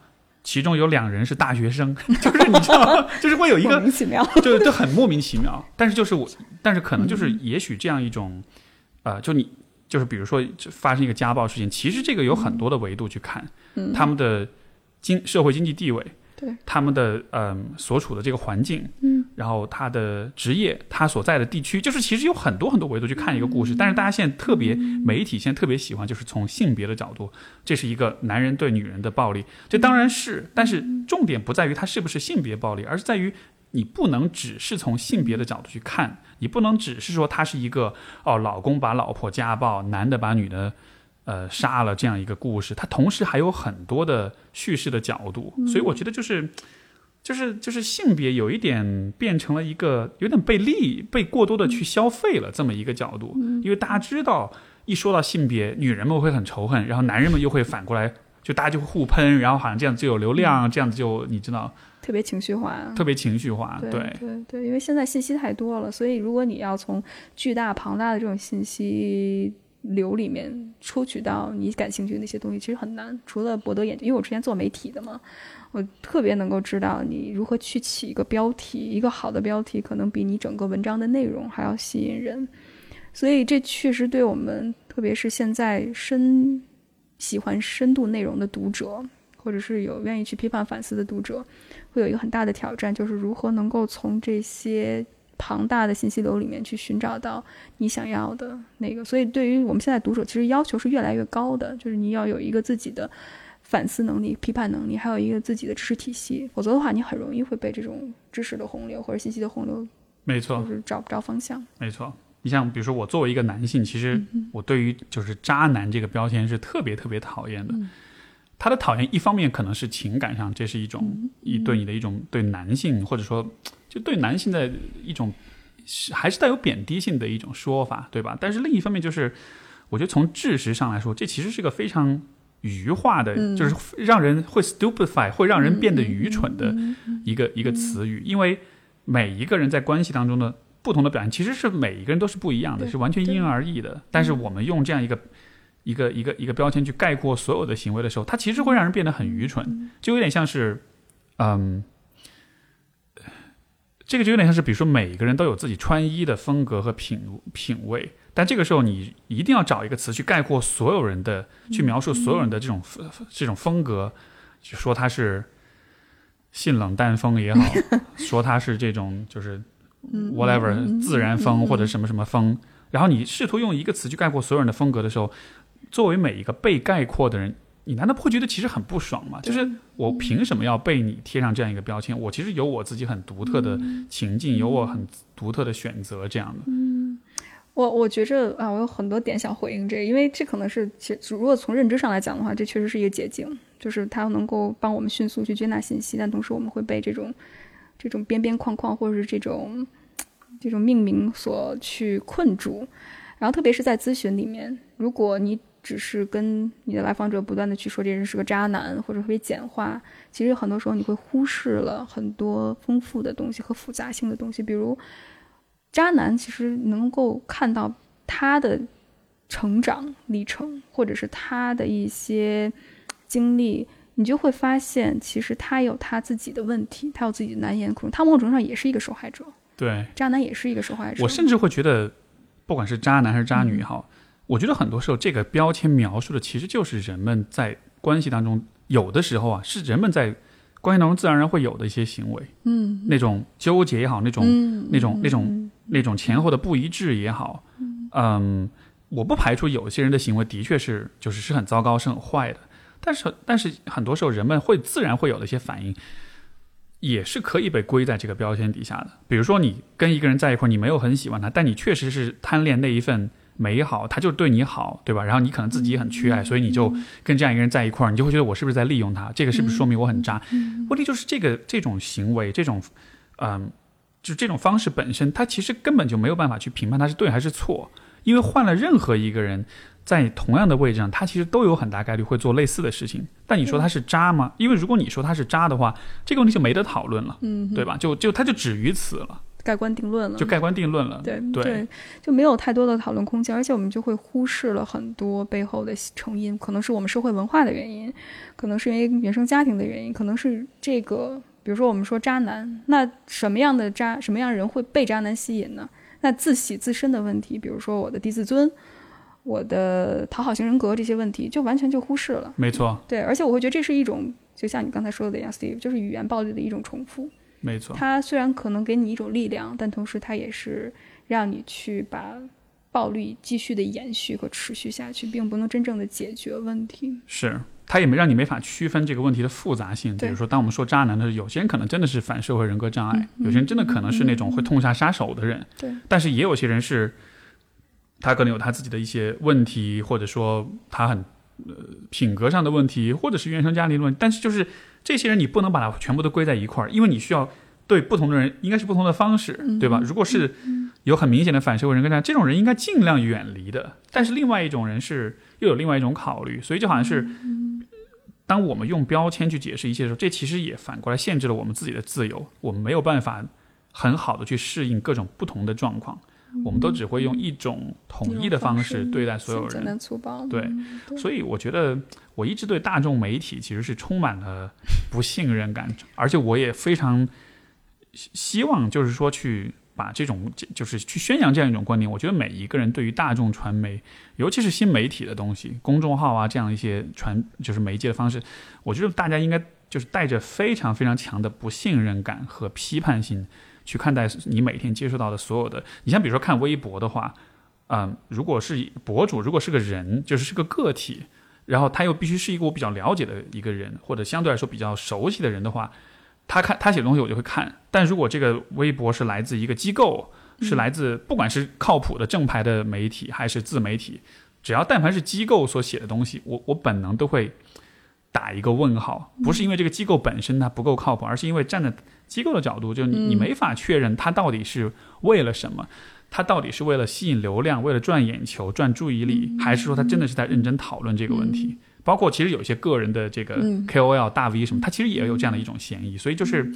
其中有两人是大学生，[laughs] 就是你知道？[laughs] 就是会有一莫个名其妙。就就很莫名其妙。但是就是我，但是可能就是嗯也许这样一种，呃，就你就是比如说发生一个家暴事件，其实这个有很多的维度去看，嗯，他们的经社会经济地位，对，他们的嗯所处的这个环境，嗯，然后他的职业，他所在的地区，就是其实有很多很多维度去看一个故事。但是大家现在特别媒体现在特别喜欢，就是从性别的角度，这是一个男人对女人的暴力，这当然是，但是重点不在于他是不是性别暴力，而是在于你不能只是从性别的角度去看，你不能只是说他是一个哦，老公把老婆家暴，男的把女的。呃，杀了这样一个故事，它同时还有很多的叙事的角度，所以我觉得就是，就是就是性别有一点变成了一个有点被利被过多的去消费了这么一个角度，因为大家知道一说到性别，女人们会很仇恨，然后男人们又会反过来，就大家就会互喷，然后好像这样就有流量，这样子就你知道，特别情绪化，特别情绪化，对。对对，因为现在信息太多了，所以如果你要从巨大庞大的这种信息。流里面抽取到你感兴趣的那些东西，其实很难。除了博得眼球，因为我之前做媒体的嘛，我特别能够知道你如何去起一个标题，一个好的标题可能比你整个文章的内容还要吸引人。所以这确实对我们，特别是现在深喜欢深度内容的读者，或者是有愿意去批判反思的读者，会有一个很大的挑战，就是如何能够从这些。庞大的信息流里面去寻找到你想要的那个，所以对于我们现在读者，其实要求是越来越高的，就是你要有一个自己的反思能力、批判能力，还有一个自己的知识体系，否则的话，你很容易会被这种知识的洪流或者信息的洪流，没错，就是找不着方向。没错，你像比如说我作为一个男性，其实我对于就是渣男这个标签是特别特别讨厌的。他的讨厌一方面可能是情感上，这是一种一对你的一种对男性或者说。就对男性的一种，还是带有贬低性的一种说法，对吧？但是另一方面，就是我觉得从知识上来说，这其实是个非常愚化的，就是让人会 stupefy，会让人变得愚蠢的一个一个词语。因为每一个人在关系当中的不同的表现，其实是每一个人都是不一样的，是完全因人而异的。但是我们用这样一个一个一个一个标签去概括所有的行为的时候，它其实会让人变得很愚蠢，就有点像是，嗯。这个就有点像是，比如说每个人都有自己穿衣的风格和品品味，但这个时候你一定要找一个词去概括所有人的，去描述所有人的这种这种风格，就说他是性冷淡风也好，[laughs] 说他是这种就是 whatever 自然风或者什么什么风，然后你试图用一个词去概括所有人的风格的时候，作为每一个被概括的人。你难道不会觉得其实很不爽吗？就是我凭什么要被你贴上这样一个标签？我其实有我自己很独特的情境，有我很独特的选择，这样的。嗯，我我觉着啊，我有很多点想回应这个，因为这可能是其实如果从认知上来讲的话，这确实是一个捷径，就是它能够帮我们迅速去接纳信息，但同时我们会被这种这种边边框框或者是这种这种命名所去困住。然后特别是在咨询里面，如果你只是跟你的来访者不断的去说这人是个渣男，或者特别简化，其实很多时候你会忽视了很多丰富的东西和复杂性的东西。比如，渣男其实能够看到他的成长历程，或者是他的一些经历，你就会发现，其实他有他自己的问题，他有自己的难言苦衷。他某种程度上也是一个受害者。对，渣男也是一个受害者。我甚至会觉得，不管是渣男还是渣女也，好。我觉得很多时候，这个标签描述的其实就是人们在关系当中有的时候啊，是人们在关系当中自然而然会有的一些行为，嗯，那种纠结也好，那种那种那种那种前后的不一致也好，嗯，我不排除有些人的行为的确是就是是很糟糕、是很坏的，但是但是很多时候人们会自然会有的一些反应，也是可以被归在这个标签底下的。比如说，你跟一个人在一块儿，你没有很喜欢他，但你确实是贪恋那一份。美好，他就对你好，对吧？然后你可能自己也很缺爱，所以你就跟这样一个人在一块儿，你就会觉得我是不是在利用他？这个是不是说明我很渣？问题就是这个这种行为，这种，嗯，就这种方式本身，他其实根本就没有办法去评判他是对还是错，因为换了任何一个人，在同样的位置上，他其实都有很大概率会做类似的事情。但你说他是渣吗？因为如果你说他是渣的话，这个问题就没得讨论了，嗯，对吧？就就他就止于此了。盖棺定论了，就盖棺定论了。对对，就没有太多的讨论空间，而且我们就会忽视了很多背后的成因，可能是我们社会文化的原因，可能是因为原生家庭的原因，可能是这个，比如说我们说渣男，那什么样的渣，什么样人会被渣男吸引呢？那自喜自身的问题，比如说我的低自尊，我的讨好型人格这些问题，就完全就忽视了。没错，对，而且我会觉得这是一种。就像你刚才说的一样，Steve，就是语言暴力的一种重复。没错，它虽然可能给你一种力量，但同时它也是让你去把暴力继续的延续和持续下去，并不能真正的解决问题。是。他也没让你没法区分这个问题的复杂性。比如说，当我们说渣男的时候，有些人可能真的是反社会人格障碍，有些人真的可能是那种会痛下杀手的人。对。但是也有些人是，他可能有他自己的一些问题，或者说他很呃品格上的问题，或者是原生家庭的问题。但是就是这些人，你不能把它全部都归在一块儿，因为你需要对不同的人应该是不同的方式，对吧？如果是有很明显的反社会人格障碍，这种人应该尽量远离的。但是另外一种人是又有另外一种考虑，所以就好像是。当我们用标签去解释一切的时候，这其实也反过来限制了我们自己的自由。我们没有办法很好的去适应各种不同的状况，我们都只会用一种统一的方式对待所有人。简单粗暴。对，所以我觉得我一直对大众媒体其实是充满了不信任感，而且我也非常希望就是说去。把这种就是去宣扬这样一种观点，我觉得每一个人对于大众传媒，尤其是新媒体的东西，公众号啊这样一些传就是媒介的方式，我觉得大家应该就是带着非常非常强的不信任感和批判性去看待你每天接触到的所有的。你像比如说看微博的话，嗯，如果是博主，如果是个人，就是是个个体，然后他又必须是一个我比较了解的一个人，或者相对来说比较熟悉的人的话。他看他写的东西，我就会看。但如果这个微博是来自一个机构，是来自不管是靠谱的正牌的媒体还是自媒体，只要但凡是机构所写的东西，我我本能都会打一个问号。不是因为这个机构本身它不够靠谱，而是因为站在机构的角度，就你你没法确认它到底是为了什么，它到底是为了吸引流量，为了赚眼球、赚注意力，还是说他真的是在认真讨论这个问题？包括其实有一些个人的这个 KOL 大 V 什么，他其实也有这样的一种嫌疑，所以就是，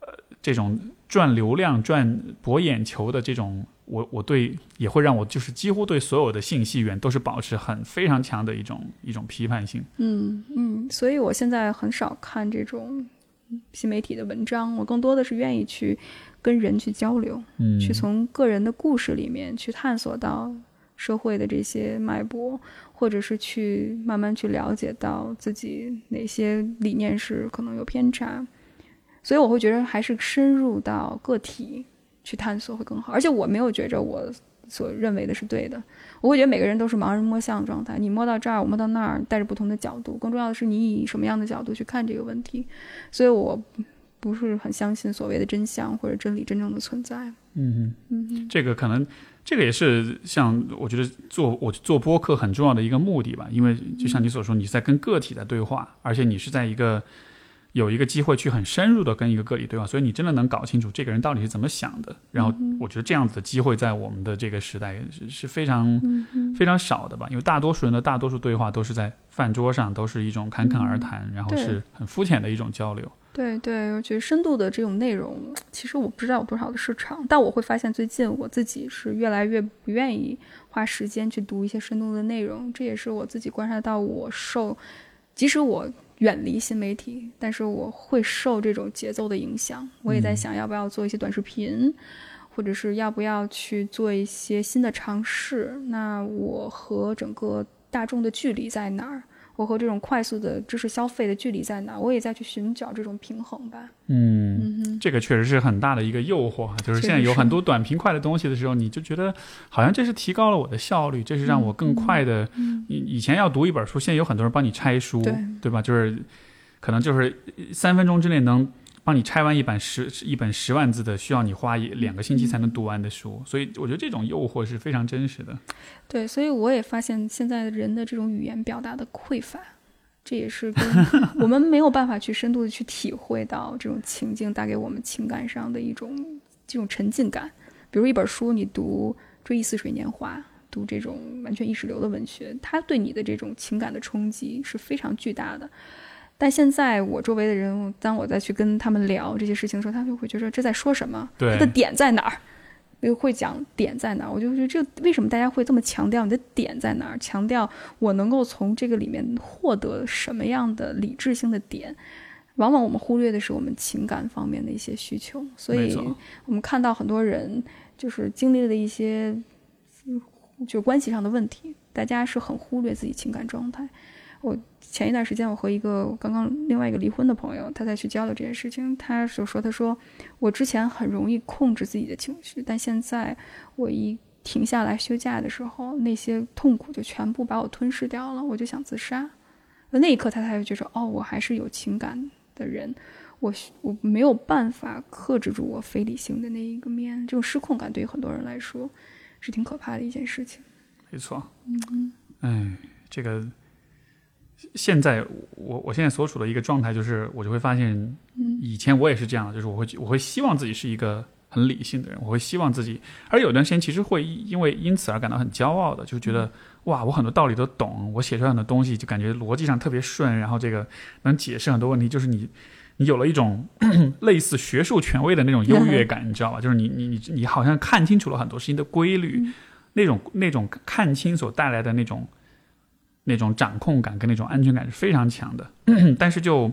呃，这种赚流量、赚博眼球的这种，我我对也会让我就是几乎对所有的信息源都是保持很非常强的一种一种批判性。嗯嗯，所以我现在很少看这种新媒体的文章，我更多的是愿意去跟人去交流，嗯，去从个人的故事里面去探索到社会的这些脉搏。或者是去慢慢去了解到自己哪些理念是可能有偏差，所以我会觉得还是深入到个体去探索会更好。而且我没有觉着我所认为的是对的，我会觉得每个人都是盲人摸象状态。你摸到这儿，我摸到那儿，带着不同的角度。更重要的是你以什么样的角度去看这个问题。所以我不是很相信所谓的真相或者真理真正的存在。嗯嗯，这个可能。这个也是像我觉得做我做播客很重要的一个目的吧，因为就像你所说，你在跟个体在对话，而且你是在一个有一个机会去很深入的跟一个个体对话，所以你真的能搞清楚这个人到底是怎么想的。然后我觉得这样子的机会在我们的这个时代是是非常非常少的吧，因为大多数人的大多数对话都是在饭桌上，都是一种侃侃而谈，然后是很肤浅的一种交流。对对，我觉得深度的这种内容，其实我不知道有多少的市场，但我会发现最近我自己是越来越不愿意花时间去读一些深度的内容，这也是我自己观察到，我受，即使我远离新媒体，但是我会受这种节奏的影响。我也在想，要不要做一些短视频，或者是要不要去做一些新的尝试？那我和整个大众的距离在哪儿？我和这种快速的知识消费的距离在哪？我也在去寻找这种平衡吧。嗯，这个确实是很大的一个诱惑，就是现在有很多短平快的东西的时候，你就觉得好像这是提高了我的效率，这是让我更快的。以以前要读一本书，现在有很多人帮你拆书，对吧？就是可能就是三分钟之内能。帮你拆完一本十一本十万字的，需要你花一两个星期才能读完的书，所以我觉得这种诱惑是非常真实的。对，所以我也发现现在人的这种语言表达的匮乏，这也是跟 [laughs] 我们没有办法去深度的去体会到这种情境带给我们情感上的一种这种沉浸感。比如一本书，你读《追忆似水年华》，读这种完全意识流的文学，它对你的这种情感的冲击是非常巨大的。但现在我周围的人，当我再去跟他们聊这些事情的时候，他们就会觉得这在说什么？他的点在哪儿？又会讲点在哪儿？我就觉得这为什么大家会这么强调你的点在哪儿？强调我能够从这个里面获得什么样的理智性的点？往往我们忽略的是我们情感方面的一些需求。所以我们看到很多人就是经历了一些就关系上的问题，大家是很忽略自己情感状态。我前一段时间，我和一个刚刚另外一个离婚的朋友，他在去交流这件事情，他就说：“他说我之前很容易控制自己的情绪，但现在我一停下来休假的时候，那些痛苦就全部把我吞噬掉了，我就想自杀。那一刻，他才会觉得哦，我还是有情感的人，我我没有办法克制住我非理性的那一个面，这种失控感对于很多人来说是挺可怕的一件事情。没错，嗯，哎，这个。现在我我现在所处的一个状态就是，我就会发现，以前我也是这样的，就是我会我会希望自己是一个很理性的人，我会希望自己，而有段时间其实会因为因此而感到很骄傲的，就觉得哇，我很多道理都懂，我写出来的东西就感觉逻辑上特别顺，然后这个能解释很多问题，就是你你有了一种 [clears throat] 类似学术权威的那种优越感，你知道吧？就是你你你你好像看清楚了很多事情的规律，那种那种看清所带来的那种。那种掌控感跟那种安全感是非常强的，[clears throat] 但是就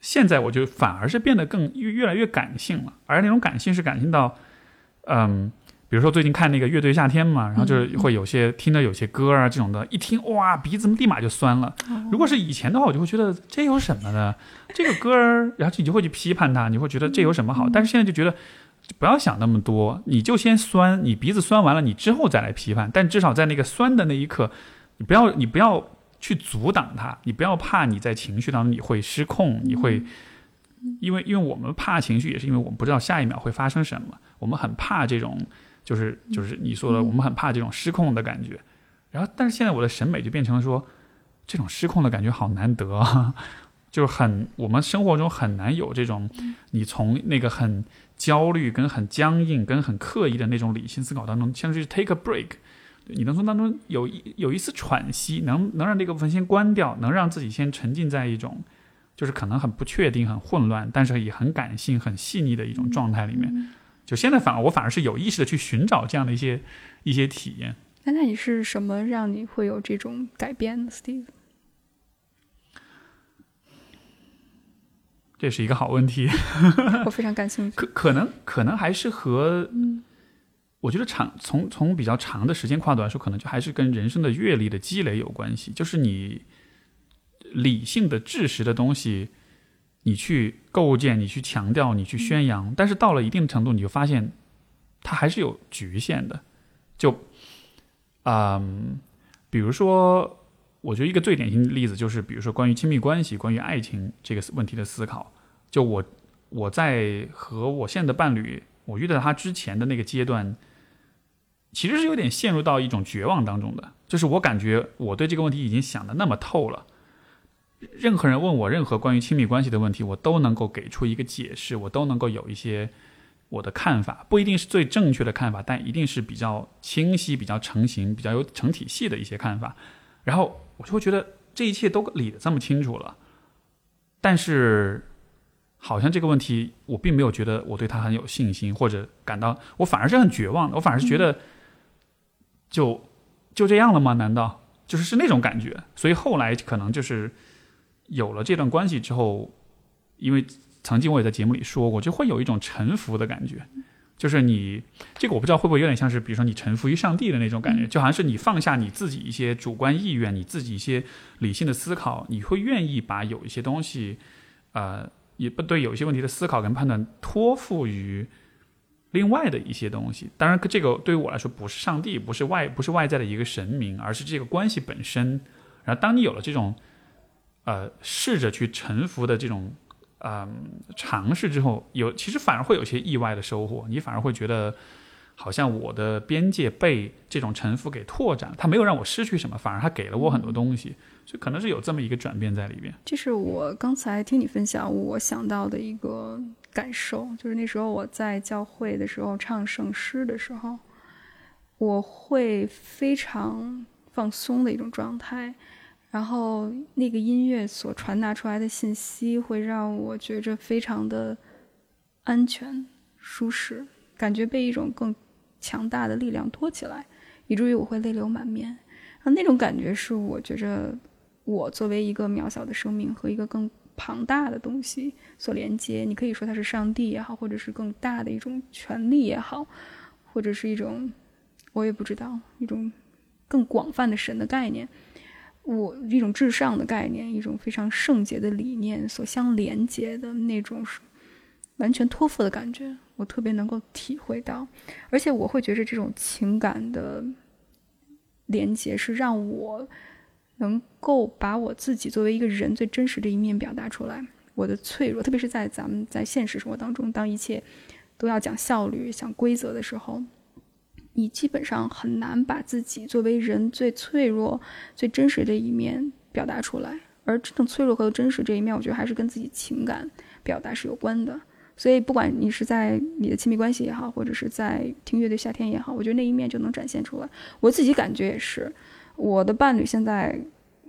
现在，我就反而是变得更越越来越感性了，而那种感性是感性到，嗯，比如说最近看那个乐队夏天嘛，然后就是会有些听的有些歌啊这种的，一听哇鼻子立马就酸了。如果是以前的话，我就会觉得这有什么呢，这个歌儿，然后你就会去批判它，你会觉得这有什么好？但是现在就觉得不要想那么多，你就先酸，你鼻子酸完了，你之后再来批判，但至少在那个酸的那一刻。你不要，你不要去阻挡它，你不要怕你在情绪当中你会失控，你会，因为因为我们怕情绪，也是因为我们不知道下一秒会发生什么，我们很怕这种，就是就是你说的，我们很怕这种失控的感觉。然后，但是现在我的审美就变成了说，这种失控的感觉好难得，[laughs] 就是很我们生活中很难有这种，你从那个很焦虑、跟很僵硬、跟很刻意的那种理性思考当中，相当于 take a break。你能从当中有一有一丝喘息，能能让这个部分先关掉，能让自己先沉浸在一种，就是可能很不确定、很混乱，但是也很感性、很细腻的一种状态里面。就现在反而我反而是有意识的去寻找这样的一些一些体验。那那你是什么让你会有这种改变，Steve？这是一个好问题，[laughs] 我非常感兴趣。可可能可能还是和嗯。我觉得长从从比较长的时间跨度来说，可能就还是跟人生的阅历的积累有关系。就是你理性的、知识的东西，你去构建、你去强调、你去宣扬，但是到了一定程度，你就发现它还是有局限的。就，嗯，比如说，我觉得一个最典型的例子就是，比如说关于亲密关系、关于爱情这个问题的思考。就我我在和我现在的伴侣。我遇到他之前的那个阶段，其实是有点陷入到一种绝望当中的。就是我感觉我对这个问题已经想的那么透了，任何人问我任何关于亲密关系的问题，我都能够给出一个解释，我都能够有一些我的看法，不一定是最正确的看法，但一定是比较清晰、比较成型、比较有成体系的一些看法。然后我就会觉得这一切都理得这么清楚了，但是。好像这个问题，我并没有觉得我对他很有信心，或者感到我反而是很绝望的。我反而是觉得，就就这样了吗？难道就是是那种感觉？所以后来可能就是有了这段关系之后，因为曾经我也在节目里说过，就会有一种臣服的感觉。就是你这个我不知道会不会有点像是，比如说你臣服于上帝的那种感觉，就好像是你放下你自己一些主观意愿，你自己一些理性的思考，你会愿意把有一些东西，呃。也不对，有一些问题的思考跟判断托付于另外的一些东西。当然，这个对于我来说不是上帝，不是外，不是外在的一个神明，而是这个关系本身。然后，当你有了这种呃试着去臣服的这种嗯尝试之后，有其实反而会有些意外的收获。你反而会觉得，好像我的边界被这种臣服给拓展，它没有让我失去什么，反而它给了我很多东西。就可能是有这么一个转变在里边。这是我刚才听你分享，我想到的一个感受，就是那时候我在教会的时候唱圣诗的时候，我会非常放松的一种状态，然后那个音乐所传达出来的信息会让我觉着非常的安全、舒适，感觉被一种更强大的力量托起来，以至于我会泪流满面。啊，那种感觉是我觉着。我作为一个渺小的生命和一个更庞大的东西所连接，你可以说它是上帝也好，或者是更大的一种权利也好，或者是一种我也不知道一种更广泛的神的概念。我一种至上的概念，一种非常圣洁的理念所相连接的那种完全托付的感觉，我特别能够体会到，而且我会觉着这种情感的连接是让我能够把我自己作为一个人最真实的一面表达出来，我的脆弱，特别是在咱们在现实生活当中，当一切都要讲效率、讲规则的时候，你基本上很难把自己作为人最脆弱、最真实的一面表达出来，而这种脆弱和真实这一面，我觉得还是跟自己情感表达是有关的。所以，不管你是在你的亲密关系也好，或者是在听乐队夏天也好，我觉得那一面就能展现出来。我自己感觉也是，我的伴侣现在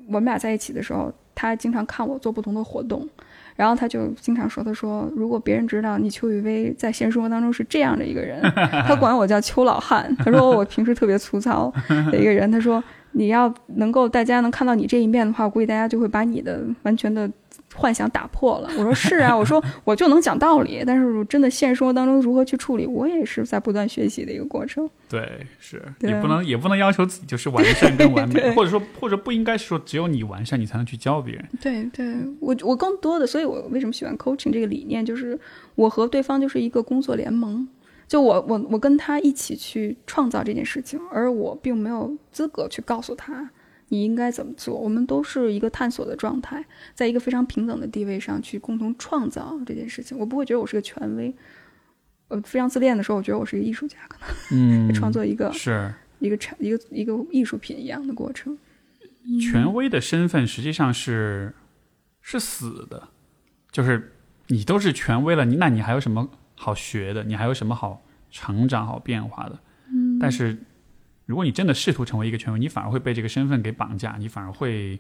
我们俩在一起的时候，他经常看我做不同的活动，然后他就经常说：“他说如果别人知道你邱雨薇在现实生活当中是这样的一个人，[laughs] 他管我叫邱老汉。他说我平时特别粗糙的一个人。他说你要能够大家能看到你这一面的话，我估计大家就会把你的完全的。”幻想打破了，我说是啊，我说 [laughs] 我就能讲道理，但是真的现实生活当中如何去处理，我也是在不断学习的一个过程。对，是也不能也不能要求自己就是完善跟完美，或者说或者不应该是说只有你完善，你才能去教别人。对，对我我更多的，所以我为什么喜欢 coaching 这个理念，就是我和对方就是一个工作联盟，就我我我跟他一起去创造这件事情，而我并没有资格去告诉他。你应该怎么做？我们都是一个探索的状态，在一个非常平等的地位上去共同创造这件事情。我不会觉得我是个权威。呃，非常自恋的时候，我觉得我是一个艺术家，可能嗯，[laughs] 创作一个是一个产一个一个艺术品一样的过程。权威的身份实际上是是死的，就是你都是权威了，你那你还有什么好学的？你还有什么好成长、好变化的？嗯，但是。如果你真的试图成为一个权威，你反而会被这个身份给绑架，你反而会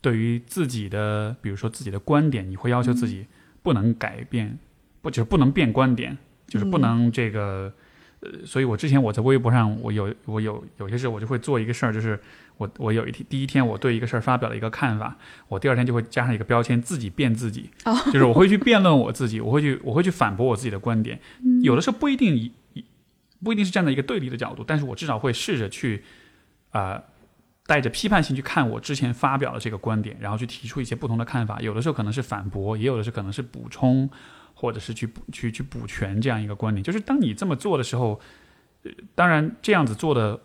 对于自己的，比如说自己的观点，你会要求自己不能改变，不就是不能变观点，就是不能这个，呃，所以我之前我在微博上，我有我有有些时候我就会做一个事儿，就是我我有一天第一天我对一个事儿发表了一个看法，我第二天就会加上一个标签，自己辩自己，就是我会去辩论我自己，我会去我会去反驳我自己的观点，有的时候不一定以。不一定是站在一个对立的角度，但是我至少会试着去，啊，带着批判性去看我之前发表的这个观点，然后去提出一些不同的看法。有的时候可能是反驳，也有的是可能是补充，或者是去补去去补全这样一个观点。就是当你这么做的时候，当然这样子做的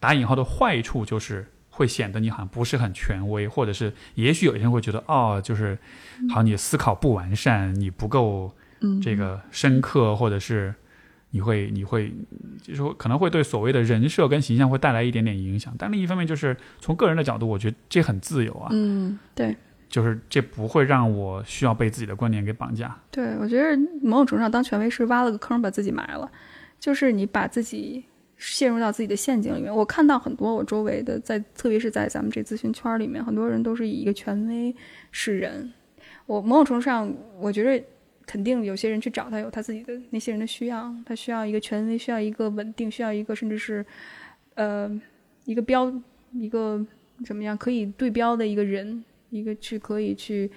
打引号的坏处就是会显得你好像不是很权威，或者是也许有些人会觉得哦，就是好像你思考不完善，你不够这个深刻，或者是。你会，你会，就是说可能会对所谓的人设跟形象会带来一点点影响，但另一方面就是从个人的角度，我觉得这很自由啊。嗯，对，就是这不会让我需要被自己的观点给绑架。对，我觉得某种程度上当权威是挖了个坑把自己埋了，就是你把自己陷入到自己的陷阱里面。我看到很多我周围的，在特别是在咱们这咨询圈里面，很多人都是以一个权威示人。我某种程度上，我觉得。肯定有些人去找他，有他自己的那些人的需要，他需要一个权威，需要一个稳定，需要一个甚至是，呃，一个标，一个怎么样可以对标的一个人，一个去可以去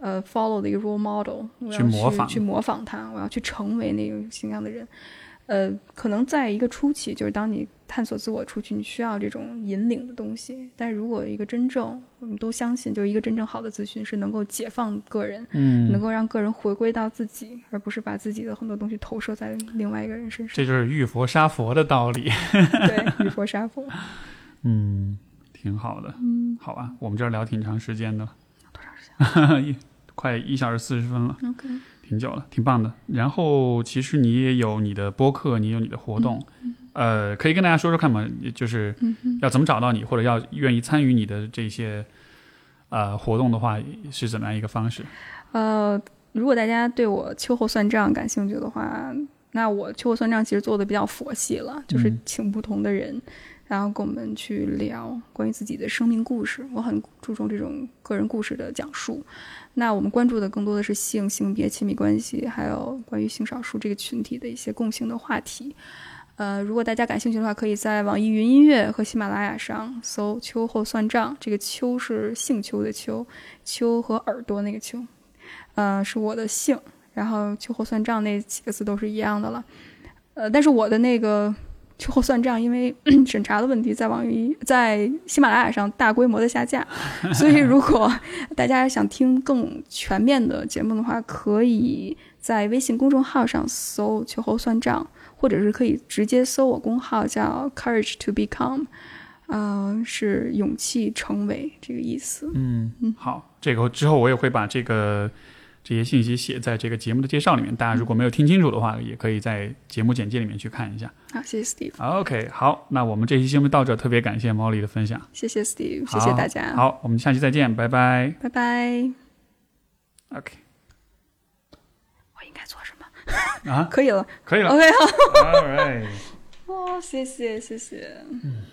呃 follow 的一个 role model，去模仿，去模仿他，我要去成为那种形象的人。呃，可能在一个初期，就是当你探索自我出去，你需要这种引领的东西。但是如果一个真正，我们都相信，就是一个真正好的咨询是能够解放个人，嗯，能够让个人回归到自己，而不是把自己的很多东西投射在另外一个人身上。这就是遇佛杀佛的道理。[laughs] 对，遇佛杀佛。[laughs] 嗯，挺好的。嗯，好吧，我们这儿聊挺长时间的了。多长时间？[laughs] 一快一小时四十分了。OK。挺久了，挺棒的。然后其实你也有你的播客，你有你的活动，呃，可以跟大家说说看嘛，就是要怎么找到你，或者要愿意参与你的这些呃活动的话，是怎么样一个方式？呃，如果大家对我秋后算账感兴趣的话，那我秋后算账其实做的比较佛系了，就是请不同的人。然后跟我们去聊关于自己的生命故事，我很注重这种个人故事的讲述。那我们关注的更多的是性、性别、亲密关系，还有关于性少数这个群体的一些共性的话题。呃，如果大家感兴趣的话，可以在网易云音乐和喜马拉雅上搜“秋后算账”。这个“秋”是姓邱的“秋”，“秋”和耳朵那个“秋”，呃，是我的姓。然后“秋后算账”那几个字都是一样的了。呃，但是我的那个。秋后算账，因为 [clears throat] 审查的问题，在网易在喜马拉雅上大规模的下架，[laughs] 所以如果大家想听更全面的节目的话，可以在微信公众号上搜“秋后算账”，或者是可以直接搜我公号叫 “courage to become”，嗯、是勇气成为这个意思。嗯嗯，好，这个之后我也会把这个这些信息写在这个节目的介绍里面，大家如果没有听清楚的话，也可以在节目简介里面去看一下。好，谢谢 Steve，OK，好，那我们这期节目到这，特别感谢毛利的分享，谢谢 Steve，谢谢大家，好，我们下期再见，拜拜。拜拜。OK？啊，可以了可以了 OK，好。，All right。哦，谢谢谢谢。嗯